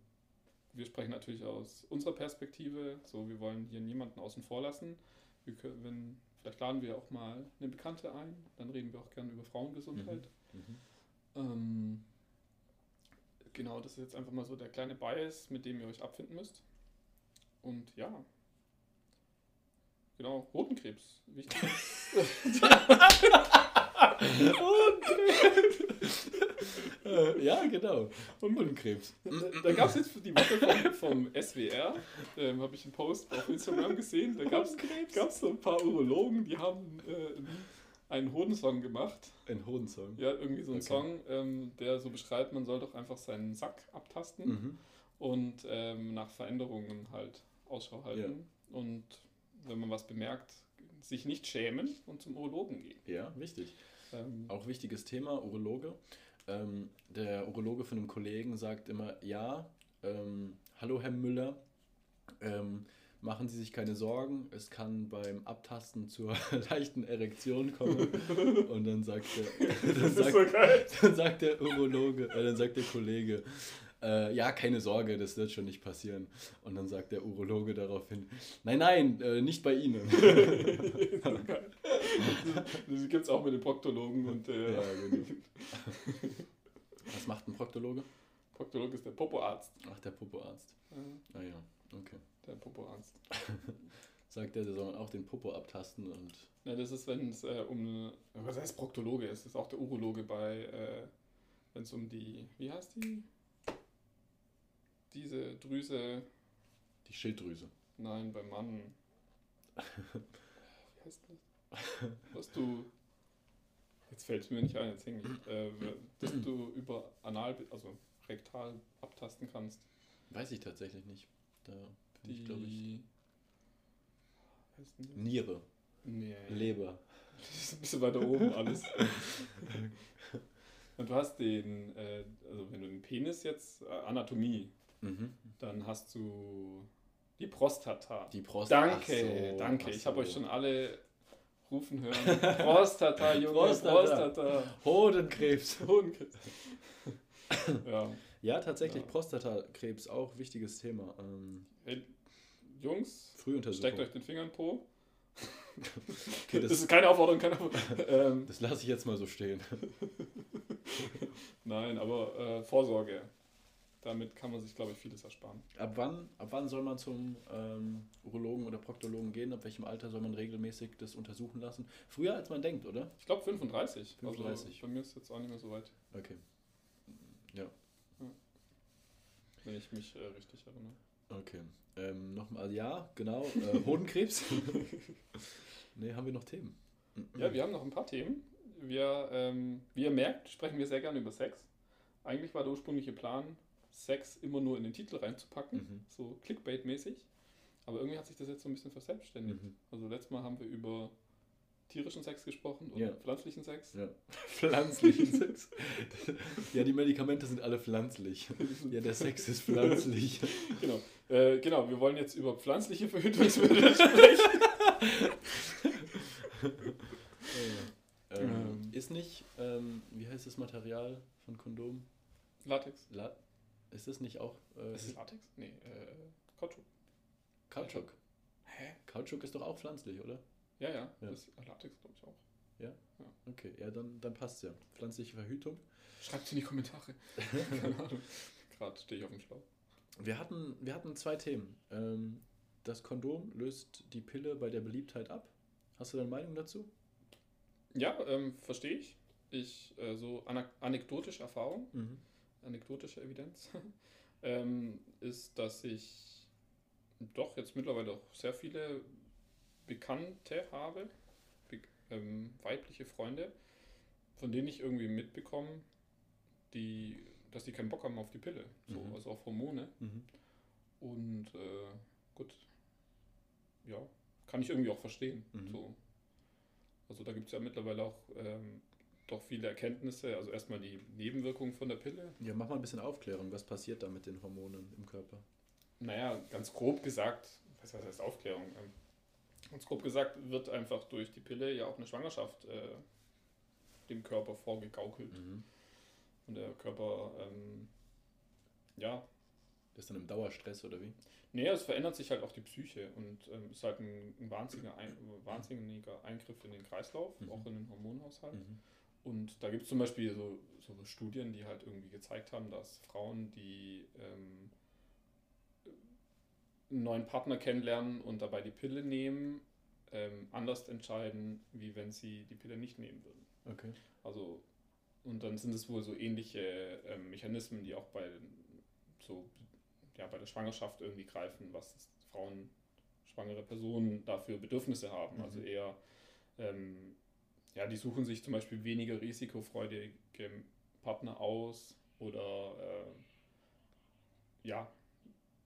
wir sprechen natürlich aus unserer Perspektive. So, wir wollen hier niemanden außen vor lassen. Wir können, wenn, vielleicht laden wir auch mal eine Bekannte ein. Dann reden wir auch gerne über Frauengesundheit. Mhm. Ähm, genau, das ist jetzt einfach mal so der kleine Bias, mit dem ihr euch abfinden müsst. Und ja. Genau, Hodenkrebs. Wichtig. Äh, ja, genau. Und Hodenkrebs. da da gab es jetzt für die Woche vom, vom SWR, ähm, habe ich einen Post auf Instagram gesehen, da gab es so ein paar Urologen, die haben äh, einen Hodensong gemacht. Ein Hodensong. Ja, irgendwie so ein Okay. Song, ähm, der so beschreibt, man soll doch einfach seinen Sack abtasten. Mhm. und ähm, nach Veränderungen halt Ausschau halten. Und wenn man was bemerkt, sich nicht schämen und zum Urologen gehen. Ja, wichtig. Ähm, Auch wichtiges Thema, Urologe. Ähm, der Urologe von einem Kollegen sagt immer, ja, ähm, hallo Herr Müller, ähm, machen Sie sich keine Sorgen, es kann beim Abtasten zur leichten Erektion kommen. Und dann sagt der, dann sagt, geil. dann sagt der Urologe, äh, dann sagt der Kollege, äh, ja, keine Sorge, das wird schon nicht passieren. Und dann sagt der Urologe daraufhin, nein, nein, äh, nicht bei Ihnen. das gibt es auch mit den Proktologen und äh, ja, genau. Was macht ein Proktologe? Proktologe ist der Popoarzt. Ach, der Popoarzt. Ja, Ah ja, okay. der Popoarzt. Sagt der, der soll man auch den Popo abtasten und Ja, das ist, wenn es äh, um. Was heißt Proktologe? Es ist auch der Urologe bei. Äh, wenn es um die. Wie heißt die? Diese Drüse. die Schilddrüse. Nein, beim Mann. Wie heißt das? Was du. Jetzt fällt es mir nicht ein, jetzt hänge ich. Äh, dass du über Anal, also rektal abtasten kannst. Weiß ich tatsächlich nicht. Da bin ich, glaube ich. Die. Niere, Nee. Leber. Das ist ein bisschen weiter oben alles. Und du hast den, äh, also wenn du den Penis jetzt, äh, Anatomie, Mhm. dann hast du die Prostata. Die Prost. danke, so, danke. Ich habe euch schon alle rufen hören. Prostata, Junge, Prostata. Prostata. Hodenkrebs. Hodenkrebs. ja. Ja, tatsächlich Ja. Prostatakrebs, auch wichtiges Thema. Ähm, Hey, Jungs, steckt euch den Finger in Po. Okay, das, das, ist keine Aufforderung, keine Aufforderung. ähm, das lasse ich jetzt mal so stehen. nein, aber äh, Vorsorge. Damit kann man sich, glaube ich, vieles ersparen. Ab wann, ab wann soll man zum ähm, Urologen oder Proktologen gehen? Ab welchem Alter soll man regelmäßig das untersuchen lassen? Früher als man denkt, oder? Ich glaube 35. 35. Also bei mir ist jetzt auch nicht mehr so weit, Okay. Ja, wenn ich mich äh, richtig erinnere. okay. Ähm, Nochmal, ja, genau. Äh, Hodenkrebs. nee, haben wir noch Themen? Ja, wir haben noch ein paar Themen. Wir, ähm, wie ihr merkt, sprechen wir sehr gerne über Sex. Eigentlich war der ursprüngliche Plan, Sex immer nur in den Titel reinzupacken, Mhm. so Clickbait-mäßig. Aber irgendwie hat sich das jetzt so ein bisschen verselbstständigt. Mhm. Also letztes Mal haben wir über tierischen Sex gesprochen und Ja. pflanzlichen Sex. Ja. Pflanzlichen Sex. ja, die Medikamente sind alle pflanzlich. Ja, der Sex ist pflanzlich. Genau. Äh, genau, wir wollen jetzt über pflanzliche Verhütungsmittel sprechen. ähm, Ähm. ist nicht, ähm, wie heißt das Material von Kondom? Latex. La ist das nicht auch äh, Ist es Latex? Nee, äh, Kautschuk. Kautschuk? Hä? Kautschuk ist doch auch pflanzlich, oder? Ja, ja, Ja. Das Latex glaube ich auch. Okay, ja, dann, dann passt ja. Pflanzliche Verhütung. Schreibt in die Kommentare. Keine Ahnung. Gerade stehe ich auf dem Schlauch. Wir hatten, wir hatten zwei Themen. Ähm, das Kondom löst die Pille bei der Beliebtheit ab. Hast du deine Meinung dazu? Ja, ähm, verstehe ich. Ich, äh, so anekdotische Erfahrung, Mhm. Anekdotische Evidenz, ähm, ist, dass ich doch jetzt mittlerweile auch sehr viele Bekannte habe, be ähm, weibliche Freunde, von denen ich irgendwie mitbekomme, die, dass die keinen Bock haben auf die Pille, so, Mhm. also auf Hormone. Mhm. Und äh, gut, ja, kann ich irgendwie auch verstehen. Mhm. So. Also da gibt es ja mittlerweile auch ähm, doch viele Erkenntnisse. Also erstmal die Nebenwirkungen von der Pille. Ja, mach mal ein bisschen Aufklärung. Was passiert da mit den Hormonen im Körper? Naja, ganz grob gesagt, was heißt Aufklärung? Ähm, ganz grob gesagt wird einfach durch die Pille ja auch eine Schwangerschaft äh, dem Körper vorgegaukelt. Mhm. Und der Körper, ähm, ja, Das ist dann im Dauerstress oder wie? Nee, es verändert sich halt auch die Psyche und ähm, ist halt ein, ein wahnsinniger, ein, wahnsinniger Eingriff in den Kreislauf, Mhm. auch in den Hormonhaushalt. Mhm. Und da gibt es zum Beispiel so, so Studien, die halt irgendwie gezeigt haben, dass Frauen, die ähm, einen neuen Partner kennenlernen und dabei die Pille nehmen, ähm, anders entscheiden, wie wenn sie die Pille nicht nehmen würden. Okay. Also, und dann sind es wohl so ähnliche ähm, Mechanismen, die auch bei, so, ja, bei der Schwangerschaft irgendwie greifen, was Frauen, schwangere Personen dafür Bedürfnisse haben. Mhm. Also eher, ähm, ja, die suchen sich zum Beispiel weniger risikofreudige Partner aus oder äh, ja,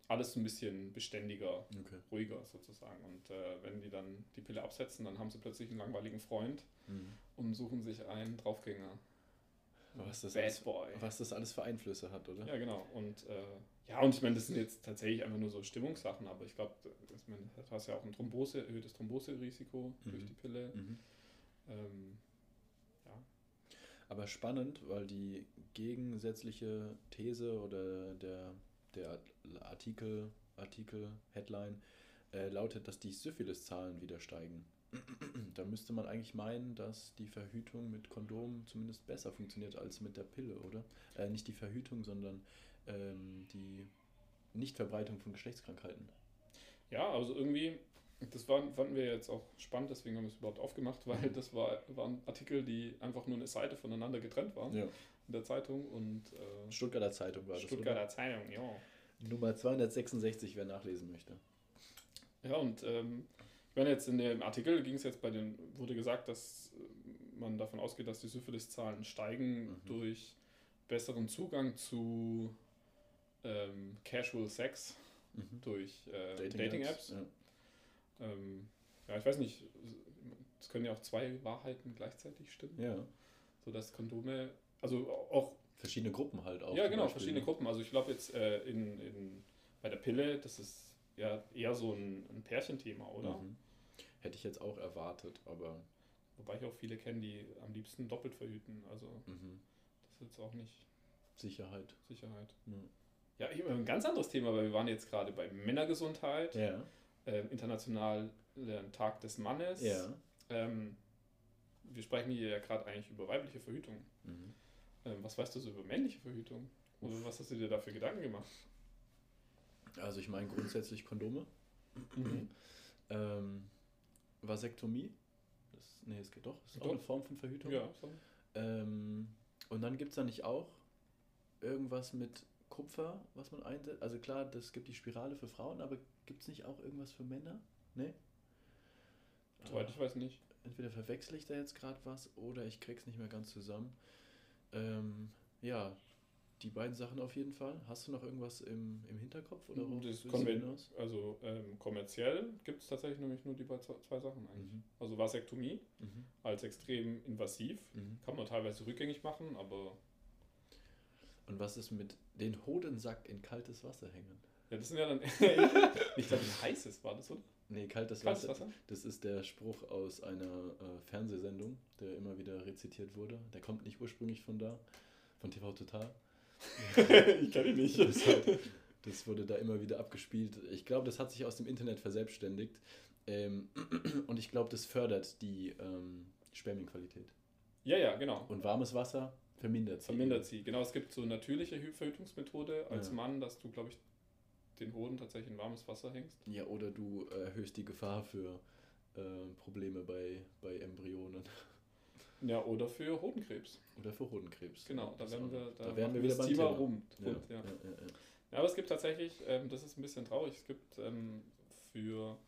alles so ein bisschen beständiger, Okay. ruhiger sozusagen. Und äh, wenn die dann die Pille absetzen, dann haben sie plötzlich einen langweiligen Freund Mhm. und suchen sich einen Draufgänger. Was das, Bad alles, Boy. was das alles für Einflüsse hat, oder? Ja, genau. Und äh, ja, und ich meine, das sind jetzt tatsächlich einfach nur so Stimmungssachen, aber ich glaube, meine, du hast ja auch ein Thrombose, erhöhtes Thromboserisiko durch Mhm. die Pille. Mhm. Ähm, ja. Aber spannend, weil die gegensätzliche These oder der, der Artikel, Artikel, Headline äh, lautet, dass die Syphilis-Zahlen wieder steigen. da müsste man eigentlich meinen, dass die Verhütung mit Kondom zumindest besser funktioniert als mit der Pille, oder? Äh, nicht die Verhütung, sondern ähm, die Nichtverbreitung von Geschlechtskrankheiten. Ja, also irgendwie, das war, fanden wir jetzt auch spannend, deswegen haben wir es überhaupt aufgemacht, weil mhm. das war, waren Artikel, die einfach nur eine Seite voneinander getrennt waren ja. in der Zeitung und äh, Stuttgarter Zeitung war das. Stuttgarter Zeitung, ja. Nummer 266, wer nachlesen möchte. Ja, und ähm, ich meine, jetzt in dem Artikel ging es jetzt bei den, wurde gesagt, dass äh, man davon ausgeht, dass die Syphilis-Zahlen steigen mhm. durch besseren Zugang zu ähm, Casual Sex mhm. durch äh, Dating-Apps. Dating. Ähm, ja, ich weiß nicht, es können ja auch zwei Wahrheiten gleichzeitig stimmen. Ja. So dass Kondome, also auch. Verschiedene Gruppen halt auch. Ja, genau, Beispiel. verschiedene Gruppen. Also ich glaube jetzt äh, in, in, bei der Pille, das ist ja eher so ein, ein Pärchenthema, oder? Mhm. Hätte ich jetzt auch erwartet, aber. Wobei ich auch viele kenne, die am liebsten doppelt verhüten. Also mhm. das ist jetzt auch nicht. Sicherheit. Sicherheit. Mhm. Ja, ich ein ganz anderes Thema, weil wir waren jetzt gerade bei Männergesundheit, ja. Äh, internationalen Tag des Mannes. Ja. Ähm, wir sprechen hier ja gerade eigentlich über weibliche Verhütung. Mhm. Ähm, was weißt du so über männliche Verhütung? Oder was hast du dir da für Gedanken gemacht? Also ich meine grundsätzlich Kondome. Mhm. ähm, Vasektomie. Das, nee, es geht doch. Das ist doch. auch eine Form von Verhütung. Ja, so. ähm, und dann gibt es da nicht auch irgendwas mit Kupfer, was man einsetzt? Also klar, das gibt die Spirale für Frauen, aber gibt es nicht auch irgendwas für Männer? Nee? Soweit ich weiß nicht. Entweder verwechsel ich da jetzt gerade was oder ich krieg's nicht mehr ganz zusammen. Ähm, ja, die beiden Sachen auf jeden Fall. Hast du noch irgendwas im, im Hinterkopf? Oder das hinaus? Also ähm, kommerziell gibt es tatsächlich nämlich nur die zwei Sachen eigentlich. Mhm. Also Vasektomie mhm. als extrem invasiv. Mhm. Kann man teilweise rückgängig machen, aber. Und was ist mit den Hodensack in kaltes Wasser hängen? Ja, das sind ja dann. ich glaube, wie heißes war das, oder? Nee, kaltes, kaltes Wasser. Wasser. Das ist der Spruch aus einer äh, Fernsehsendung, der immer wieder rezitiert wurde. Der kommt nicht ursprünglich von da, von TV Total. ich kenne ihn nicht. Das, hat, das, wurde da immer wieder abgespielt. Ich glaube, das hat sich aus dem Internet verselbstständigt. Ähm, und ich glaube, das fördert die ähm, Spermienqualität. Ja, ja, genau. Und warmes Wasser vermindert sie. Vermindert sie, genau. Es gibt so eine natürliche Verhütungsmethode als ja. Mann, dass du, glaube ich, den Hoden tatsächlich in warmes Wasser hängst. Ja, oder du erhöhst die Gefahr für äh, Probleme bei, bei Embryonen. Ja, oder für Hodenkrebs. Oder für Hodenkrebs. Genau, da werden wir, da, da werden wir wieder beim Thema rum. Ja, ja. Ja, ja, aber es gibt tatsächlich, ähm, das ist ein bisschen traurig, es gibt ähm, für,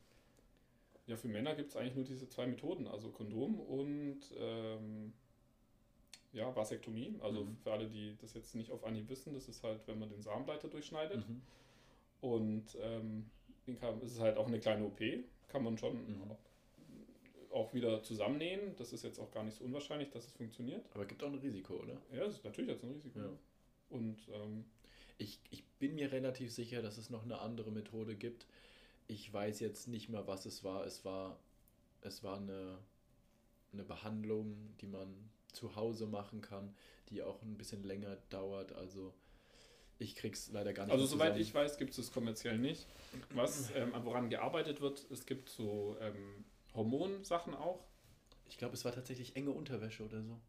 ja, für Männer gibt es eigentlich nur diese zwei Methoden, also Kondom und ähm, ja, Vasektomie. Also mhm. für alle, die das jetzt nicht auf Anhieb wissen, das ist halt, wenn man den Samenleiter durchschneidet. Mhm. Und ähm, es ist halt auch eine kleine OP, kann man schon mhm auch wieder zusammennähen. Das ist jetzt auch gar nicht so unwahrscheinlich, dass es funktioniert. Aber es gibt auch ein Risiko, oder? Ja, es ist natürlich jetzt ein Risiko. Ja. Und ähm, ich, ich bin mir relativ sicher, dass es noch eine andere Methode gibt. Ich weiß jetzt nicht mehr, was es war. Es war, es war eine, eine Behandlung, die man zu Hause machen kann, die auch ein bisschen länger dauert. Also ich krieg's leider gar nicht. Also soweit ich weiß, gibt es es kommerziell nicht. Was ähm, woran gearbeitet wird, es gibt so ähm, Hormonsachen auch. Ich glaube, es war tatsächlich enge Unterwäsche oder so.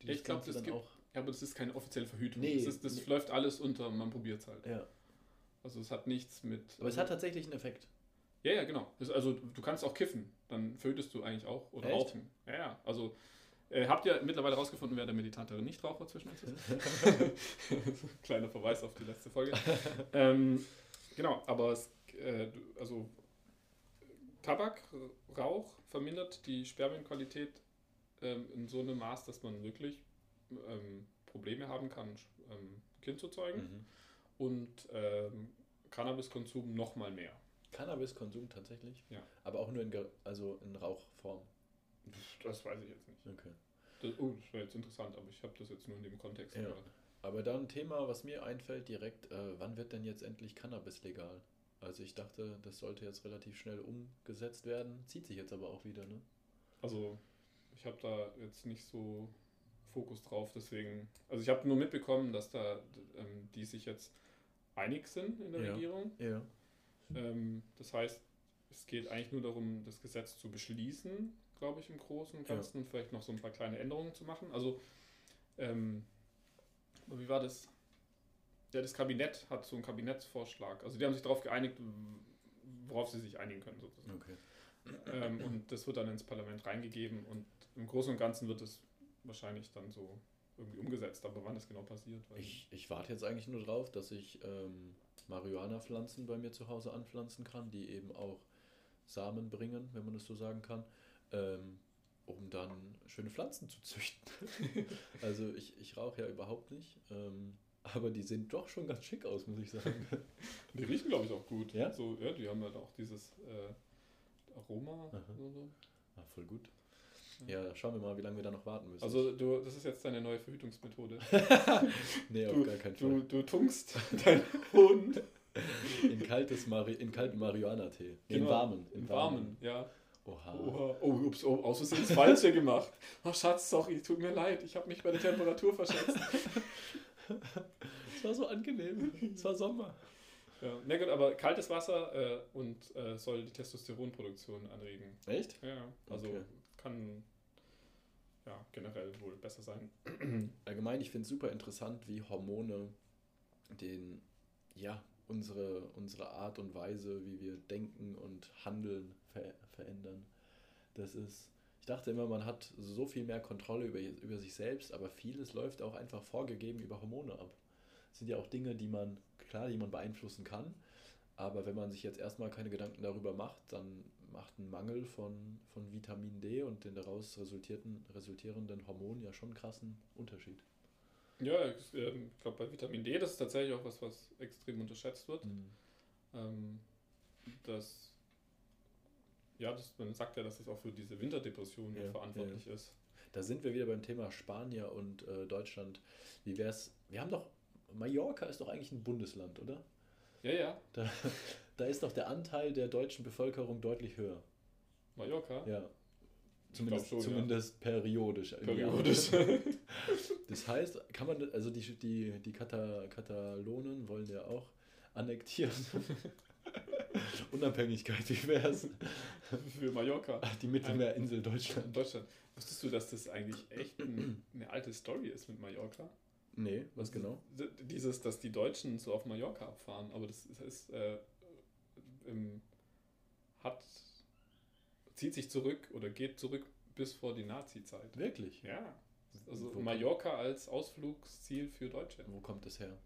ich glaube, das gibt. Auch ja, aber das ist keine offizielle Verhütung. Nee, das, ist, das nee. läuft alles unter, man probiert es halt. Ja. Also es hat nichts mit. Aber es hat tatsächlich einen Effekt. Ja, ja, genau. also du kannst auch kiffen, dann verhütest du eigentlich auch. Oder Echt? rauchen. Ja, ja. Also äh, habt ihr mittlerweile rausgefunden, wer der meditantere Nichtraucher zwischen uns ist? Kleiner Verweis auf die letzte Folge. ähm, genau, aber es, äh, also Tabakrauch vermindert die Spermienqualität ähm, in so einem Maß, dass man wirklich ähm, Probleme haben kann, ähm, Kind zu zeugen. Mhm. Und ähm, Cannabiskonsum nochmal mehr. Cannabiskonsum tatsächlich? Ja. Aber auch nur in, also in Rauchform? Das weiß ich jetzt nicht. Okay. Das, oh, das wäre jetzt interessant, aber ich habe das jetzt nur in dem Kontext ja. gehört. Aber dann ein Thema, was mir einfällt direkt, äh, wann wird denn jetzt endlich Cannabis legal? Also ich dachte, das sollte jetzt relativ schnell umgesetzt werden, zieht sich jetzt aber auch wieder, ne? Also ich habe da jetzt nicht so Fokus drauf. Deswegen, also ich habe nur mitbekommen, dass da ähm, die sich jetzt einig sind in der Ja. Regierung. Ja. Ähm, das heißt, es geht eigentlich nur darum, das Gesetz zu beschließen, glaube ich, im Großen und Ja. Ganzen und vielleicht noch so ein paar kleine Änderungen zu machen. Also, ähm, wie war das? Ja, das Kabinett hat so einen Kabinettsvorschlag. Also die haben sich darauf geeinigt, worauf sie sich einigen können sozusagen. Okay. Ähm, und das wird dann ins Parlament reingegeben und im Großen und Ganzen wird es wahrscheinlich dann so irgendwie umgesetzt. Aber wann das genau passiert, Ich, ich warte jetzt eigentlich nur drauf, dass ich ähm, Marihuana-Pflanzen bei mir zu Hause anpflanzen kann, die eben auch Samen bringen, wenn man das so sagen kann, ähm, um dann schöne Pflanzen zu züchten. also ich, ich rauche ja überhaupt nicht, ähm, aber die sehen doch schon ganz schick aus, muss ich sagen. Die riechen, glaube ich, auch gut. Ja? So, ja, die haben halt auch dieses äh, Aroma. So. Ah, voll gut. Ja, schauen wir mal, wie lange wir da noch warten müssen. Also du, das ist jetzt deine neue Verhütungsmethode. nee, auf du, gar keinen Du, Fall. du tunkst deinen Hund In, kaltes Mari in kalten Marihuana-Tee. Nee, In Genau, warmen. im Warmen, ja. Oha. Oha. Oh, ups, oh, aus Versehen das Falsche gemacht. Oh Schatz, sorry, tut mir leid, ich habe mich bei der Temperatur verschätzt. Es war so angenehm. Es war Sommer. Ja, na gut, aber kaltes Wasser äh, und äh, soll die Testosteronproduktion anregen. Echt? Ja, ja, also Okay. kann ja generell wohl besser sein. Allgemein, ich finde es super interessant, wie Hormone den, ja, unsere, unsere Art und Weise, wie wir denken und handeln, ver verändern. Das ist, ich dachte immer, man hat so viel mehr Kontrolle über, über sich selbst, aber vieles läuft auch einfach vorgegeben über Hormone ab. Das sind ja auch Dinge, die man, klar, die man beeinflussen kann, aber wenn man sich jetzt erstmal keine Gedanken darüber macht, dann macht ein Mangel von, von Vitamin D und den daraus resultierten, resultierenden Hormonen ja schon einen krassen Unterschied. Ja, ich glaube bei Vitamin D, das ist tatsächlich auch was, was extrem unterschätzt wird. Ähm, das, ja, das, man sagt ja, dass es auch für diese Winterdepression Ja, verantwortlich ist. Da sind wir wieder beim Thema Spanier und äh, Deutschland. Wie wär's? Wir haben doch, Mallorca ist doch eigentlich ein Bundesland, oder? Ja, ja, Da, da ist doch der Anteil der deutschen Bevölkerung deutlich höher. Mallorca. Ja. Zumindest, schon, ja. zumindest periodisch. im Jahr. Periodisch. Das heißt, kann man, also die, die, die Kata, Katalonen wollen ja auch annektieren. Unabhängigkeit, wie wär's? Für Mallorca. Die Mittelmeerinsel Deutschland. In Deutschland. Wusstest du, dass das eigentlich echt ein, eine alte Story ist mit Mallorca? Nee, was genau? Dieses, dass die Deutschen so auf Mallorca abfahren, aber das ist, ist äh, im, hat, zieht sich zurück oder geht zurück bis vor die Nazi-Zeit. Wirklich? Ja, also Wo Mallorca als Ausflugsziel für Deutsche. Wo kommt das her?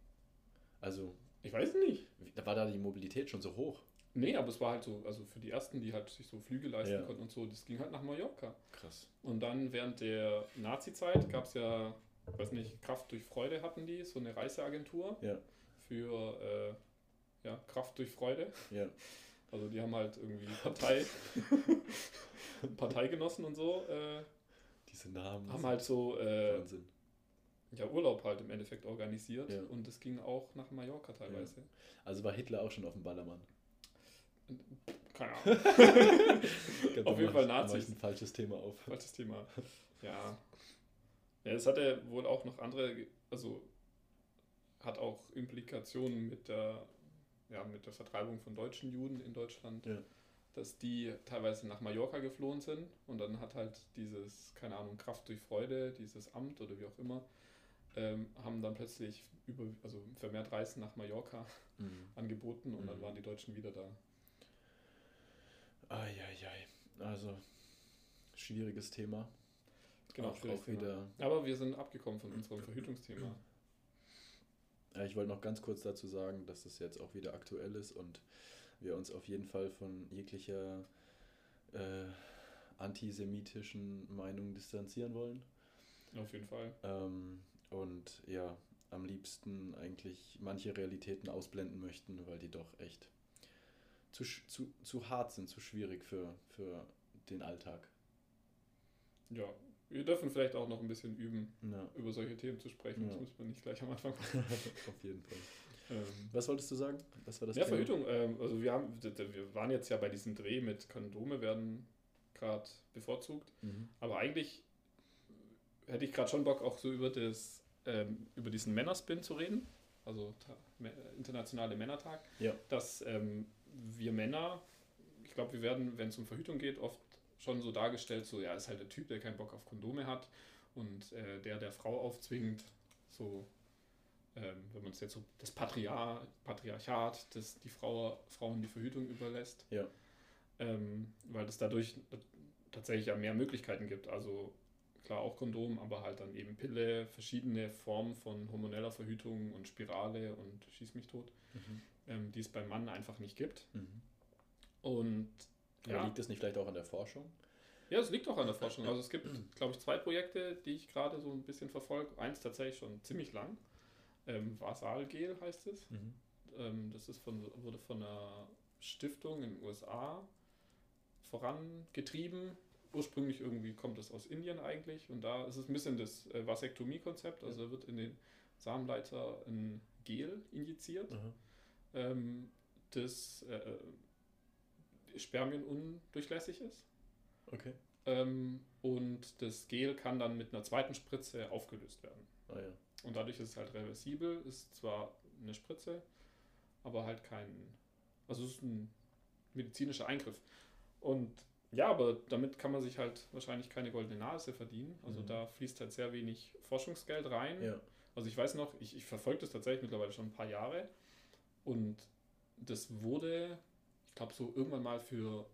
Also, Ich weiß nicht. war da die Mobilität schon so hoch. Nee, aber es war halt so, also für die ersten, die halt sich so Flüge leisten Ja. konnten und so, das ging halt nach Mallorca. Krass. Und dann während der Nazi-Zeit gab es ja, weiß nicht, Kraft durch Freude hatten die, so eine Reiseagentur Ja. für äh, ja, Kraft durch Freude. Ja. Also die haben halt irgendwie Partei, Parteigenossen und so, äh, Diese Namen. haben halt so äh, Wahnsinn. ja, Urlaub halt im Endeffekt organisiert Ja. und das ging auch nach Mallorca teilweise. Also war Hitler auch schon auf dem Ballermann. Keine Ahnung, Auf jeden Fall Nazis. ein falsches Thema auf. falsches Thema. Ja. Ja, es hatte wohl auch noch andere, also hat auch Implikationen mit der, ja, mit der Vertreibung von deutschen Juden in Deutschland, Ja. dass die teilweise nach Mallorca geflohen sind und dann hat halt dieses, keine Ahnung, Kraft durch Freude, dieses Amt oder wie auch immer, ähm, haben dann plötzlich über, also vermehrt Reisen nach Mallorca Mhm. angeboten und dann Mhm. waren die Deutschen wieder da. Eieiei. Also, schwieriges Thema. Genau, auch, schwieriges auch Thema. wieder. Aber wir sind abgekommen von unserem Verhütungsthema. Ja, ich wollte noch ganz kurz dazu sagen, dass das jetzt auch wieder aktuell ist und wir uns auf jeden Fall von jeglicher äh, antisemitischen Meinung distanzieren wollen. Auf jeden Fall. Ähm, und ja, am liebsten eigentlich manche Realitäten ausblenden möchten, weil die doch echt zu, zu, zu hart sind, zu schwierig für, für den Alltag. Ja, wir dürfen vielleicht auch noch ein bisschen üben, Ja, über solche Themen zu sprechen. Ja. Das müssen wir nicht gleich am Anfang machen. auf jeden Fall. Ähm, Was wolltest du sagen? Was war das ja, Thema? Verhütung. Ähm, also wir, haben, wir waren jetzt ja bei diesem Dreh mit Kondome werden gerade bevorzugt. Mhm. Aber eigentlich hätte ich gerade schon Bock, auch so über, das, ähm, über diesen Männerspin zu reden. Also internationale Männertag. Ja. Dass ähm, wir Männer, ich glaube, wir werden, wenn es um Verhütung geht, oft schon so dargestellt, so ja, ist halt der Typ, der keinen Bock auf Kondome hat und äh, der der Frau aufzwingt, so ähm, wenn man es jetzt so das Patriar Patriarchat, das die Frau, Frauen die Verhütung überlässt. Ja. Ähm, weil es dadurch tatsächlich ja mehr Möglichkeiten gibt. Also klar auch Kondom, aber halt dann eben Pille, verschiedene Formen von hormoneller Verhütung und Spirale und schieß mich tot, Mhm. Ähm, die es beim Mann einfach nicht gibt. Mhm. Und ja, liegt das nicht vielleicht auch an der Forschung? ja, es liegt auch an der Forschung. Also es gibt, glaube ich, zwei Projekte, die ich gerade so ein bisschen verfolge. Eins tatsächlich schon ziemlich lang. Ähm, Vasalgel heißt es. Ähm, das ist von, wurde von einer Stiftung in den USA vorangetrieben. Ursprünglich irgendwie kommt es aus Indien eigentlich und da ist es ein bisschen das äh, Vasektomie-Konzept. Also da wird in den Samenleiter ein Gel injiziert, Mhm. Ähm, das äh, Spermien undurchlässig ist. Okay. Ähm, und das Gel kann dann mit einer zweiten Spritze aufgelöst werden. Ah ja. Und dadurch ist es halt reversibel, ist zwar eine Spritze, aber halt kein, also es ist ein medizinischer Eingriff. Und ja, aber damit kann man sich halt wahrscheinlich keine goldene Nase verdienen. Also Mhm. da fließt halt sehr wenig Forschungsgeld rein. Ja. Also ich weiß noch, ich, ich verfolge das tatsächlich mittlerweile schon ein paar Jahre und das wurde, ich glaube so irgendwann mal für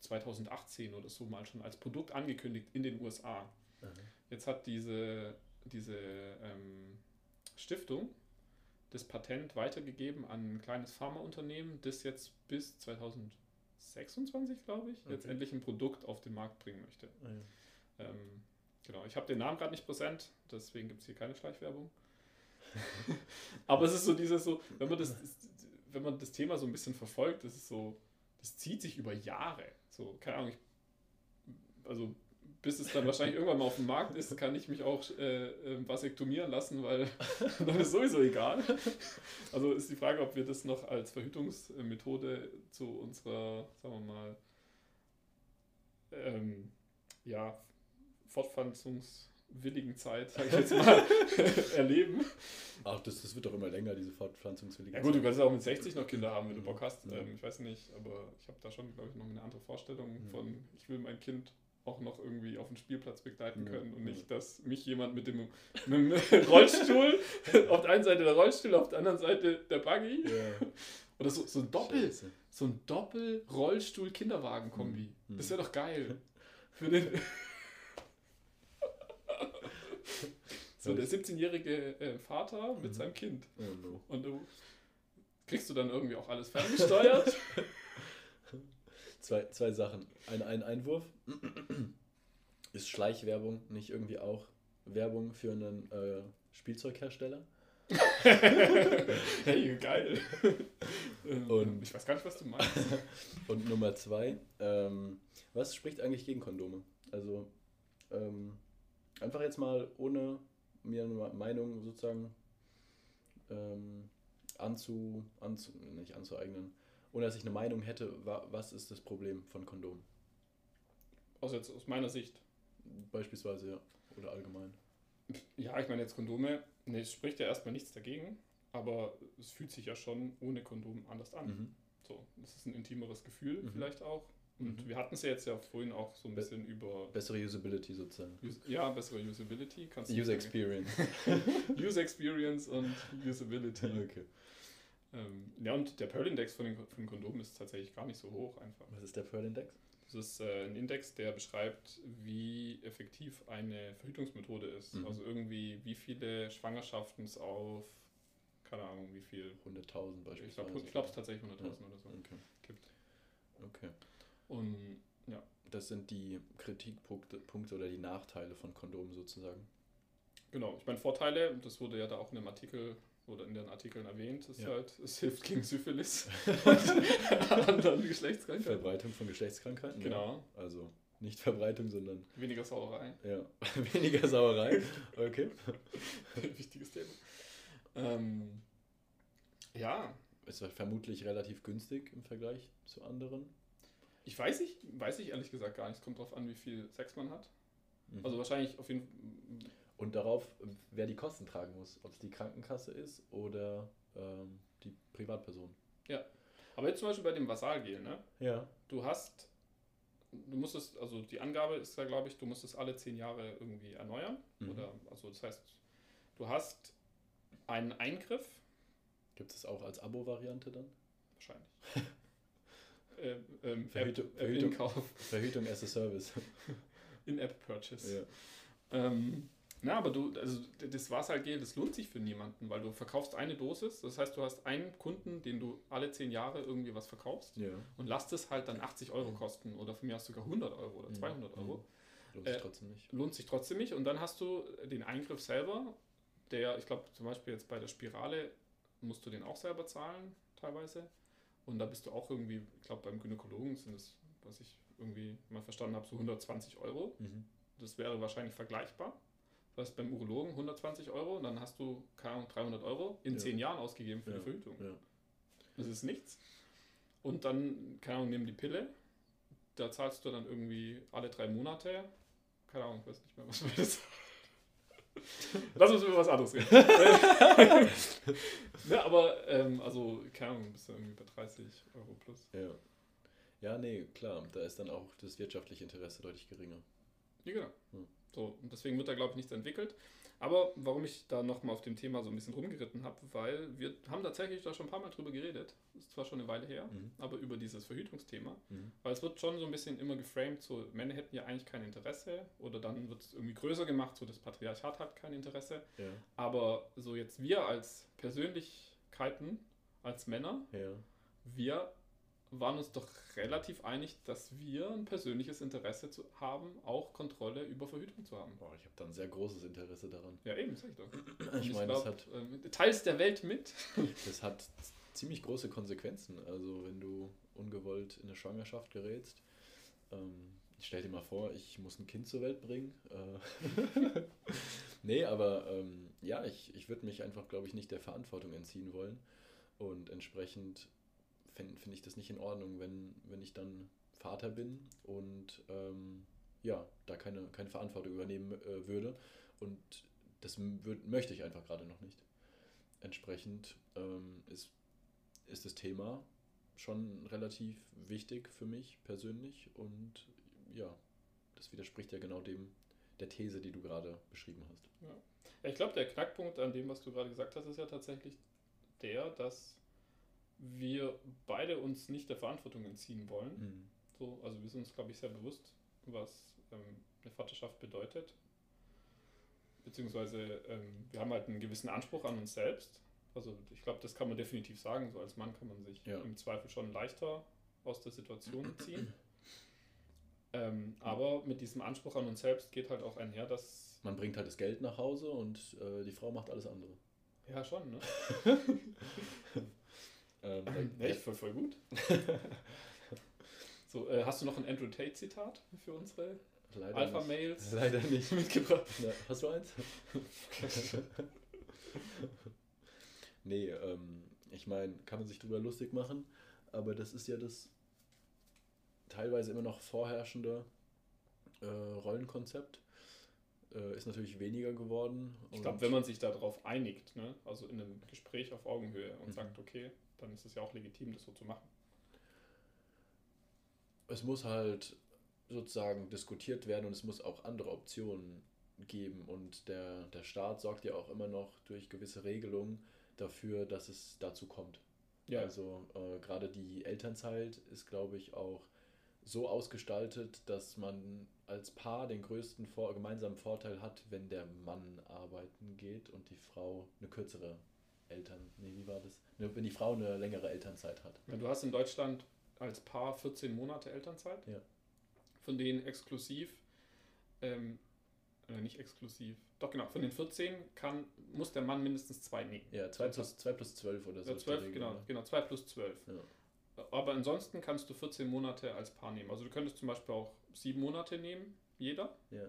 2018 oder so mal schon als Produkt angekündigt in den USA. Mhm. Jetzt hat diese, diese ähm, Stiftung das Patent weitergegeben an ein kleines Pharmaunternehmen, das jetzt bis 2026, glaube ich, jetzt Okay. endlich ein Produkt auf den Markt bringen möchte. Ah ja. Ähm, genau, ich habe den Namen gerade nicht präsent, deswegen gibt es hier keine Schleichwerbung. Aber es ist so dieses so, wenn man das, wenn man das Thema so ein bisschen verfolgt, das ist so, das zieht sich über Jahre. So, keine Ahnung, ich, also bis es dann wahrscheinlich irgendwann mal auf dem Markt ist, kann ich mich auch äh, äh, vasektomieren lassen, weil dann ist sowieso egal. Also ist die Frage, ob wir das noch als Verhütungsmethode zu unserer, sagen wir mal, ähm, ja, fortpflanzungswilligen Zeit, sag ich jetzt mal, erleben. Ach, das, das wird doch immer länger, diese Fortpflanzungswillige Ja gut, du Zeit. kannst ja auch mit 60 noch Kinder haben, wenn du Bock hast. Mhm. Ähm, ich weiß nicht, aber ich habe da schon, glaube ich, noch eine andere Vorstellung Mhm. von, ich will mein Kind auch noch irgendwie auf den Spielplatz begleiten Ja, können und ja. nicht, dass mich jemand mit dem, mit dem Rollstuhl, auf der einen Seite der Rollstuhl, auf der anderen Seite der Buggy Ja. oder so, so ein Doppel, Scheiße. so ein Doppel-Rollstuhl-Kinderwagen-Kombi. Mhm. Das wäre doch geil. Für den so der 17-jährige äh, Vater mit Mhm. seinem Kind. Oh no. Und du kriegst du dann irgendwie auch alles ferngesteuert. Zwei, zwei Sachen. Ein, ein Einwurf. Ist Schleichwerbung nicht irgendwie auch Werbung für einen äh, Spielzeughersteller? hey, geil. Und- ich weiß gar nicht, was du meinst. Und Nummer zwei, ähm, was spricht eigentlich gegen Kondome? Also ähm, einfach jetzt mal ohne mir eine Meinung sozusagen ähm, anzu, anzu, nicht anzueignen, ohne dass ich eine Meinung hätte, wa, was ist das Problem von Kondomen? Also jetzt aus meiner Sicht. Beispielsweise, ja. Oder allgemein. Ja, ich meine jetzt Kondome, ne, es spricht ja erstmal nichts dagegen, aber es fühlt sich ja schon ohne Kondom anders an. Mhm. So, das ist ein intimeres Gefühl Mhm. vielleicht auch. Und Mhm. wir hatten es ja jetzt ja vorhin auch so ein Be- bisschen über Bessere Usability sozusagen. Us- ja, bessere Usability. Kannst du User. Experience. User Experience und Usability. okay. ähm, ja, und der Pearl-Index von den, von Kondomen ist tatsächlich gar nicht so hoch einfach. Was ist der Pearl Index? Das ist äh, ein Index, der beschreibt, wie effektiv eine Verhütungsmethode ist. Mhm. Also irgendwie, wie viele Schwangerschaften es auf, keine Ahnung, wie viel. 100.000 Ich glaube, beispielsweise. ich glaub, es tatsächlich 100.000 Ja. oder so Okay. gibt. okay. Und ja, Das sind die Kritikpunkte Punkte oder die Nachteile von Kondomen sozusagen. genau. Ich meine, Vorteile, das wurde ja da auch in dem Artikel oder in den Artikeln erwähnt, ist Ja. halt, es hilft gegen Syphilis und anderen Geschlechtskrankheiten. Verbreitung von Geschlechtskrankheiten. Genau. Ja. Also nicht Verbreitung, sondern Weniger Sauerei. ja, weniger Sauerei. Okay. Wichtiges Thema. Ähm, ja, Ist vermutlich relativ günstig im Vergleich zu anderen. Ich weiß ich, weiß ich ehrlich gesagt gar nicht. Es kommt drauf an, wie viel Sex man hat. Mhm. Also wahrscheinlich auf jeden Fall. Und darauf, wer die Kosten tragen muss, ob es die Krankenkasse ist oder ähm, die Privatperson. Aber jetzt zum Beispiel bei dem Vasalgel, ne? Ja. Du hast, du musst es, also die Angabe ist da, glaube ich, du musst es alle zehn Jahre irgendwie erneuern. Mhm. Oder, also das heißt, du hast einen Eingriff, Gibt es auch als Abo-Variante dann? wahrscheinlich. ähm, ähm, Verhütung- App, Verhütung. Inkauf, Verhütung as a Service. In-App-Purchase. ja. Ähm, na, aber du, also das Vasalgel, das lohnt sich für niemanden, weil du verkaufst eine Dosis, das heißt, du hast einen Kunden, den du alle zehn Jahre irgendwie was verkaufst ja. und lasst es halt dann 80 Euro kosten oder von mir aus sogar 100 Euro oder Mhm. 200 Euro. Lohnt sich Äh, trotzdem nicht. lohnt sich trotzdem nicht. Und dann hast du den Eingriff selber, der, ich glaube, zum Beispiel jetzt bei der Spirale musst du den auch selber zahlen, teilweise. Und da bist du auch irgendwie, ich glaube, beim Gynäkologen sind es, was ich irgendwie mal verstanden habe, so 120 Euro. Mhm. Das wäre wahrscheinlich vergleichbar. Das heißt, beim Urologen 120 Euro und dann hast du, keine Ahnung, 300 Euro in Ja. 10 Jahren ausgegeben für Ja. die Verhütung. Ja. Das ist nichts. Und dann, keine Ahnung, nimm die Pille. Da zahlst du dann irgendwie alle drei Monate. Keine Ahnung, ich weiß nicht mehr, was wir das. Lass uns über was anderes reden. ja, aber, ähm, also, keine Ahnung, bist du irgendwie bei 30 Euro plus. Ja. Ja, nee, klar. Da ist dann auch das wirtschaftliche Interesse deutlich geringer. Ja, genau. Hm. So, und deswegen wird da, glaube ich, nichts entwickelt. Aber warum ich da nochmal auf dem Thema so ein bisschen rumgeritten habe, weil wir haben tatsächlich da schon ein paar Mal drüber geredet. Ist zwar schon eine Weile her, Mhm. aber über dieses Verhütungsthema. Mhm. Weil es wird schon so ein bisschen immer geframed, so Männer hätten ja eigentlich kein Interesse oder dann wird es irgendwie größer gemacht, so das Patriarchat hat kein Interesse. Ja. Aber so jetzt wir als Persönlichkeiten, als Männer, Ja. wir waren uns doch relativ einig, dass wir ein persönliches Interesse zu haben, auch Kontrolle über Verhütung zu haben. Boah, ich habe da ein sehr großes Interesse daran. Ja, eben, sag ich doch. Ich meine, das hat, ähm, teils der Welt mit. das hat ziemlich große Konsequenzen. Also wenn du ungewollt in eine Schwangerschaft gerätst. Ähm, stell dir mal vor, ich muss ein Kind zur Welt bringen. Äh, nee, aber ähm, ja, ich, ich würde mich einfach, glaube ich, nicht der Verantwortung entziehen wollen. Und entsprechend finde find ich das nicht in Ordnung, wenn, wenn ich dann Vater bin und ähm, ja, da keine, keine Verantwortung übernehmen äh, würde. Und das möchte ich einfach gerade noch nicht. Entsprechend ähm, ist, ist das Thema schon relativ wichtig für mich persönlich und ja, das widerspricht ja genau dem der These, die du gerade beschrieben hast. Ja, ich glaube, der Knackpunkt an dem, was du gerade gesagt hast, ist ja tatsächlich der, dass wir beide uns nicht der Verantwortung entziehen wollen. Mhm. So, also wir sind uns, glaube ich, sehr bewusst, was ähm, eine Vaterschaft bedeutet. Beziehungsweise ähm, wir haben halt einen gewissen Anspruch an uns selbst. Also ich glaube, das kann man definitiv sagen. So als Mann kann man sich Ja. im Zweifel schon leichter aus der Situation ziehen. ähm, aber mit diesem Anspruch an uns selbst geht halt auch einher, dass... Man bringt halt das Geld nach Hause und äh, die Frau macht alles andere. Ja, schon, ne? Ähm, Echt voll, voll gut. so, äh, hast du noch ein Andrew Tate-Zitat für unsere Alpha-Mails. Leider nicht. mitgebracht? Na, hast du eins? nee, ähm, ich meine, kann man sich drüber lustig machen, aber das ist ja das teilweise immer noch vorherrschende äh, Rollenkonzept. Äh, ist natürlich weniger geworden. Ich glaube, wenn man sich darauf einigt, ne? also in einem Gespräch auf Augenhöhe und Mhm. sagt, okay, dann ist es ja auch legitim, das so zu machen. es muss halt sozusagen diskutiert werden und es muss auch andere Optionen geben. Und der, der Staat sorgt ja auch immer noch durch gewisse Regelungen dafür, dass es dazu kommt. Ja, Also äh, gerade die Elternzeit ist, glaube ich, auch so ausgestaltet, dass man als Paar den größten vor gemeinsamen Vorteil hat, wenn der Mann arbeiten geht und die Frau eine kürzere Eltern. Nee, wie war das? Wenn die Frau eine längere Elternzeit hat. Ja, du hast in Deutschland als Paar 14 Monate Elternzeit, Ja. von denen exklusiv, ähm, äh, nicht exklusiv, doch genau, von den 14 kann, muss der Mann mindestens zwei nehmen. Ja, 2 plus, 2 plus 12 oder so. Ja, ist die 12, Regel, genau, ne? genau, 2 plus 12. Ja. Aber ansonsten kannst du 14 Monate als Paar nehmen. Also du könntest zum Beispiel auch sieben Monate nehmen, jeder. Ja.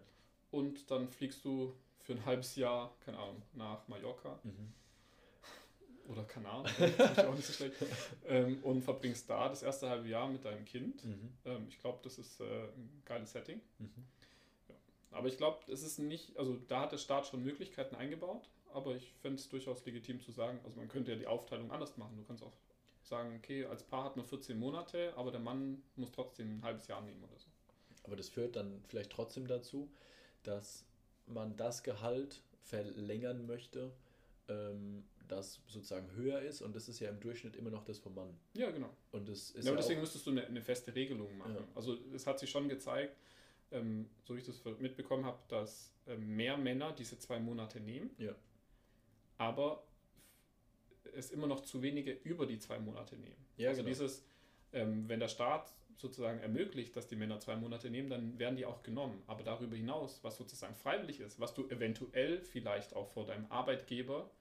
Und dann fliegst du für ein halbes Jahr, keine Ahnung, nach Mallorca Mhm. Oder Kanaren, das auch nicht so schlecht, ähm, und verbringst da das erste halbe Jahr mit deinem Kind. Mhm. Ähm, ich glaube, das ist äh, ein geiles Setting. Mhm. Aber ich glaube, es ist nicht, also da hat der Staat schon Möglichkeiten eingebaut, aber ich fände es durchaus legitim zu sagen, also man könnte ja die Aufteilung anders machen. Du kannst auch sagen, okay, als Paar hat man 14 Monate, aber der Mann muss trotzdem ein halbes Jahr nehmen oder so. Aber das führt dann vielleicht trotzdem dazu, dass man das Gehalt verlängern möchte, ähm, das sozusagen höher ist und das ist ja im Durchschnitt immer noch das vom Mann. Ja, genau. Und das ist Ja, ja, deswegen müsstest du eine, eine feste Regelung machen. Ja. Also es hat sich schon gezeigt, ähm, so wie ich das mitbekommen habe, dass ähm, mehr Männer diese zwei Monate nehmen, Ja. aber es immer noch zu wenige über die zwei Monate nehmen. Ja, also genau. dieses, ähm, wenn der Staat sozusagen ermöglicht, dass die Männer zwei Monate nehmen, dann werden die auch genommen. Aber darüber hinaus, was sozusagen freiwillig ist, was du eventuell vielleicht auch vor deinem Arbeitgeber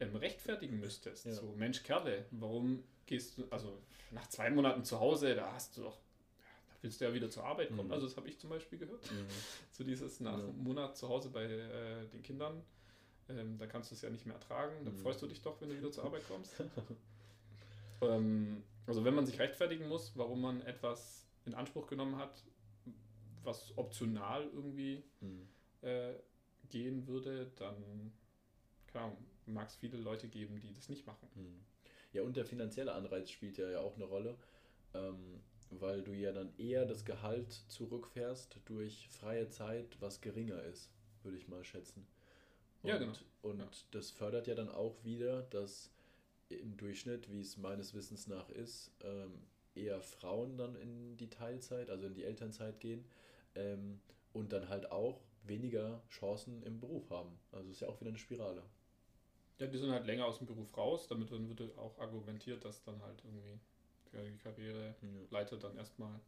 ähm, rechtfertigen müsstest. Ja. So, Mensch, Kerle, warum gehst du, also nach zwei Monaten zu Hause, da hast du doch, da willst du ja wieder zur Arbeit kommen. Mhm. Also das habe ich zum Beispiel gehört. Mhm. So dieses nach Ja. einem Monat zu Hause bei äh, den Kindern, ähm, da kannst du es ja nicht mehr ertragen. Dann Mhm. freust du dich doch, wenn du wieder zur Arbeit kommst. ähm, also wenn man sich rechtfertigen muss, warum man etwas in Anspruch genommen hat, was optional irgendwie Mhm. äh, gehen würde, dann keine Ahnung, mag es viele Leute geben, die das nicht machen. Mhm. Ja, und der finanzielle Anreiz spielt ja, ja auch eine Rolle, ähm, weil du ja dann eher das Gehalt zurückfährst durch freie Zeit, was geringer ist, würde ich mal schätzen. Und, Ja, genau. Und Ja. das fördert ja dann auch wieder, dass im Durchschnitt, wie es meines Wissens nach ist, ähm, eher Frauen dann in die Teilzeit, also in die Elternzeit gehen ähm, und dann halt auch weniger Chancen im Beruf haben. Also ist ja auch wieder eine Spirale. Ja, die sind halt länger aus dem Beruf raus, damit dann wird auch argumentiert, dass dann halt irgendwie die Karriere Ja. Leiter dann erstmal,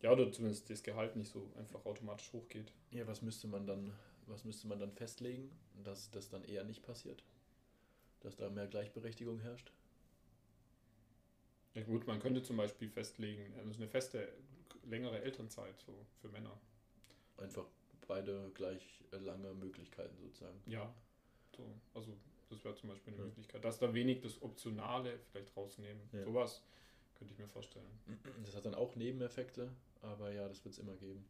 ja, oder zumindest das Gehalt nicht so einfach automatisch hochgeht. Ja, was müsste man dann, was müsste man dann festlegen, dass das dann eher nicht passiert? Dass da mehr Gleichberechtigung herrscht? Ja gut, man könnte zum Beispiel festlegen, also eine feste, längere Elternzeit so für Männer. Einfach beide gleich äh, lange Möglichkeiten sozusagen. Ja, so, also das wäre zum Beispiel eine Ja. Möglichkeit. Dass da wenig das Optionale vielleicht rausnehmen. Ja. Sowas könnte ich mir vorstellen. Das hat dann auch Nebeneffekte, aber ja, das wird es immer geben.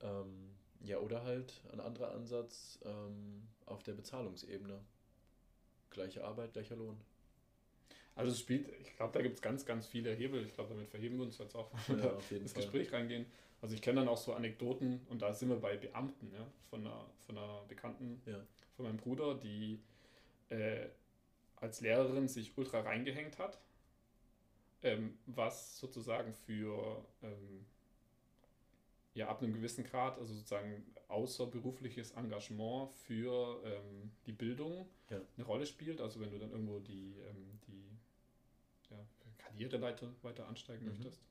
Ähm, ja, oder halt ein anderer Ansatz ähm, auf der Bezahlungsebene. Gleiche Arbeit, gleicher Lohn. Also es spielt, ich glaube, da gibt es ganz, ganz viele Hebel. Ich glaube, damit verheben wir uns jetzt auch, wenn wir Ja, da auf jeden ins Fall. Gespräch reingehen. Also ich kenne dann auch so Anekdoten und da sind wir bei Beamten, ja, von einer, von einer Bekannten Ja. von meinem Bruder, die äh, als Lehrerin sich ultra reingehängt hat, ähm, was sozusagen für ähm, ja ab einem gewissen Grad, also sozusagen außerberufliches Engagement für ähm, die Bildung Ja. eine Rolle spielt. Also wenn du dann irgendwo die, ähm, die ja, Karriereleiter weiter ansteigen Mhm. möchtest,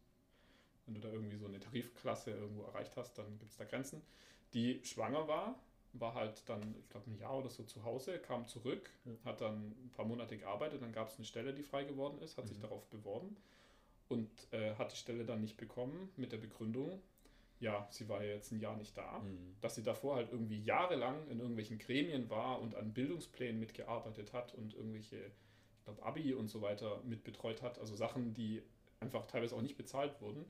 wenn du da irgendwie so eine Tarifklasse irgendwo erreicht hast, dann gibt es da Grenzen. Die schwanger war, war halt dann, ich glaube, ein Jahr oder so zu Hause, kam zurück, Ja. hat dann ein paar Monate gearbeitet, dann gab es eine Stelle, die frei geworden ist, hat sich Mhm. darauf beworben und äh, hat die Stelle dann nicht bekommen mit der Begründung, ja, sie war ja jetzt ein Jahr nicht da, Mhm. dass sie davor halt irgendwie jahrelang in irgendwelchen Gremien war und an Bildungsplänen mitgearbeitet hat und irgendwelche, ich glaube, Abi und so weiter mitbetreut hat, also Sachen, die einfach teilweise auch nicht bezahlt wurden.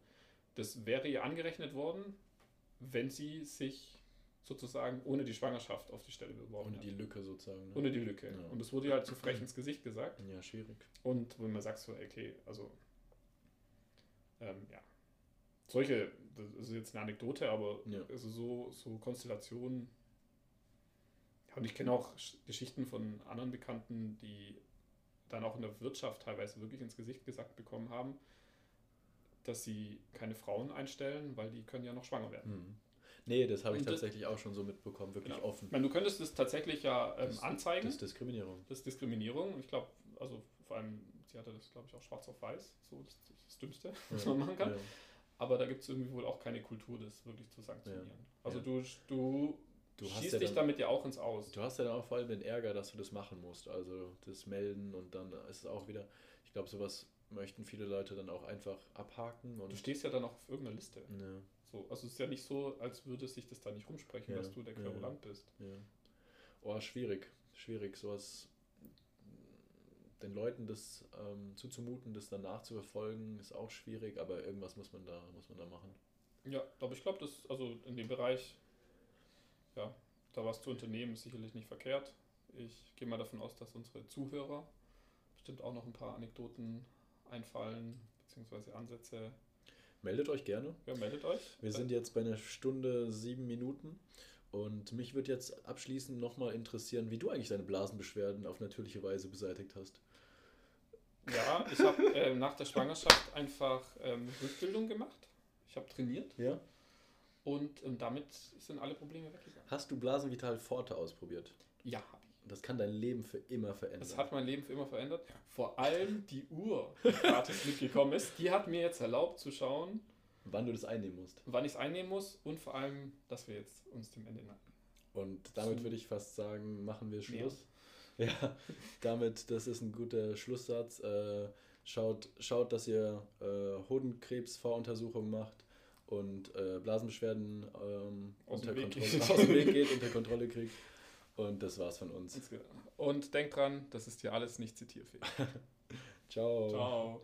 Das wäre ihr angerechnet worden, wenn sie sich sozusagen ohne die Schwangerschaft auf die Stelle beworben Ohne hat. die Lücke sozusagen. Ne? ohne die Lücke. Ja. Und das wurde ihr halt so frech ins Gesicht gesagt. Ja, schwierig. Und wenn man sagt so, okay, also ähm, ja, solche, das ist jetzt eine Anekdote, aber Ja. also so, so Konstellationen. Ja, und ich kenne auch Sch- Geschichten von anderen Bekannten, die dann auch in der Wirtschaft teilweise wirklich ins Gesicht gesagt bekommen haben, dass sie keine Frauen einstellen, weil die können ja noch schwanger werden. Mhm. Nee, das habe ich das- tatsächlich auch schon so mitbekommen, wirklich Genau. offen. Ich meine, du könntest das tatsächlich ja ähm, Das- anzeigen. Das ist Diskriminierung. Das ist Diskriminierung. Ich glaube, also vor allem, sie hatte das, glaube ich, auch schwarz auf weiß. So das, das Dümmste, was Ja. man machen kann. Ja. Aber da gibt es irgendwie wohl auch keine Kultur, das wirklich zu sanktionieren. Also Ja. du, du, Du hast schießt dich dann- damit ja auch ins Aus. Du hast ja dann auch vor allem den Ärger, dass du das machen musst. Also das melden und dann ist es auch wieder, ich glaube, sowas möchten viele Leute dann auch einfach abhaken und Du stehst ja dann auch auf irgendeiner Liste. ja, So, also es ist ja nicht so, als würde sich das da nicht rumsprechen, Ja, dass du der ja, Querulant bist. ja. Oh, schwierig, schwierig, sowas den Leuten das ähm, zuzumuten, das dann nachzuverfolgen, ist auch schwierig, aber irgendwas muss man da, muss man da machen. Ja, aber ich glaube, dass also in dem Bereich, ja, da was zu unternehmen, ist sicherlich nicht verkehrt. Ich gehe mal davon aus, dass unsere Zuhörer bestimmt auch noch ein paar Anekdoten einfallen, beziehungsweise Ansätze. Meldet euch gerne. Ja, meldet euch. Wir sind jetzt bei einer Stunde sieben Minuten. Und mich würde jetzt abschließend nochmal interessieren, wie du eigentlich deine Blasenbeschwerden auf natürliche Weise beseitigt hast. Ja, ich habe äh, nach der Schwangerschaft einfach ähm, Rückbildung gemacht. Ich habe trainiert Ja? und ähm, damit sind alle Probleme weggegangen. Hast du Blasenvital Forte ausprobiert? Ja. Das kann dein Leben für immer verändern. Das hat mein Leben für immer verändert. Vor allem die Uhr, die gratis mitgekommen ist, die hat mir jetzt erlaubt zu schauen, wann du das einnehmen musst. wann ich es einnehmen muss und vor allem, dass wir jetzt uns dem Ende neigen. Und damit würde ich fast sagen, machen wir. Schluss. Ja, damit, das ist ein guter Schlusssatz. Äh, schaut, schaut, dass ihr äh, Hodenkrebsvoruntersuchungen macht und äh, Blasenbeschwerden ähm, unter Kontrolle, aus dem Weg geht, unter Kontrolle kriegt. Und das war's von uns. Und denkt dran, das ist hier alles nicht zitierfähig. Ciao. Ciao.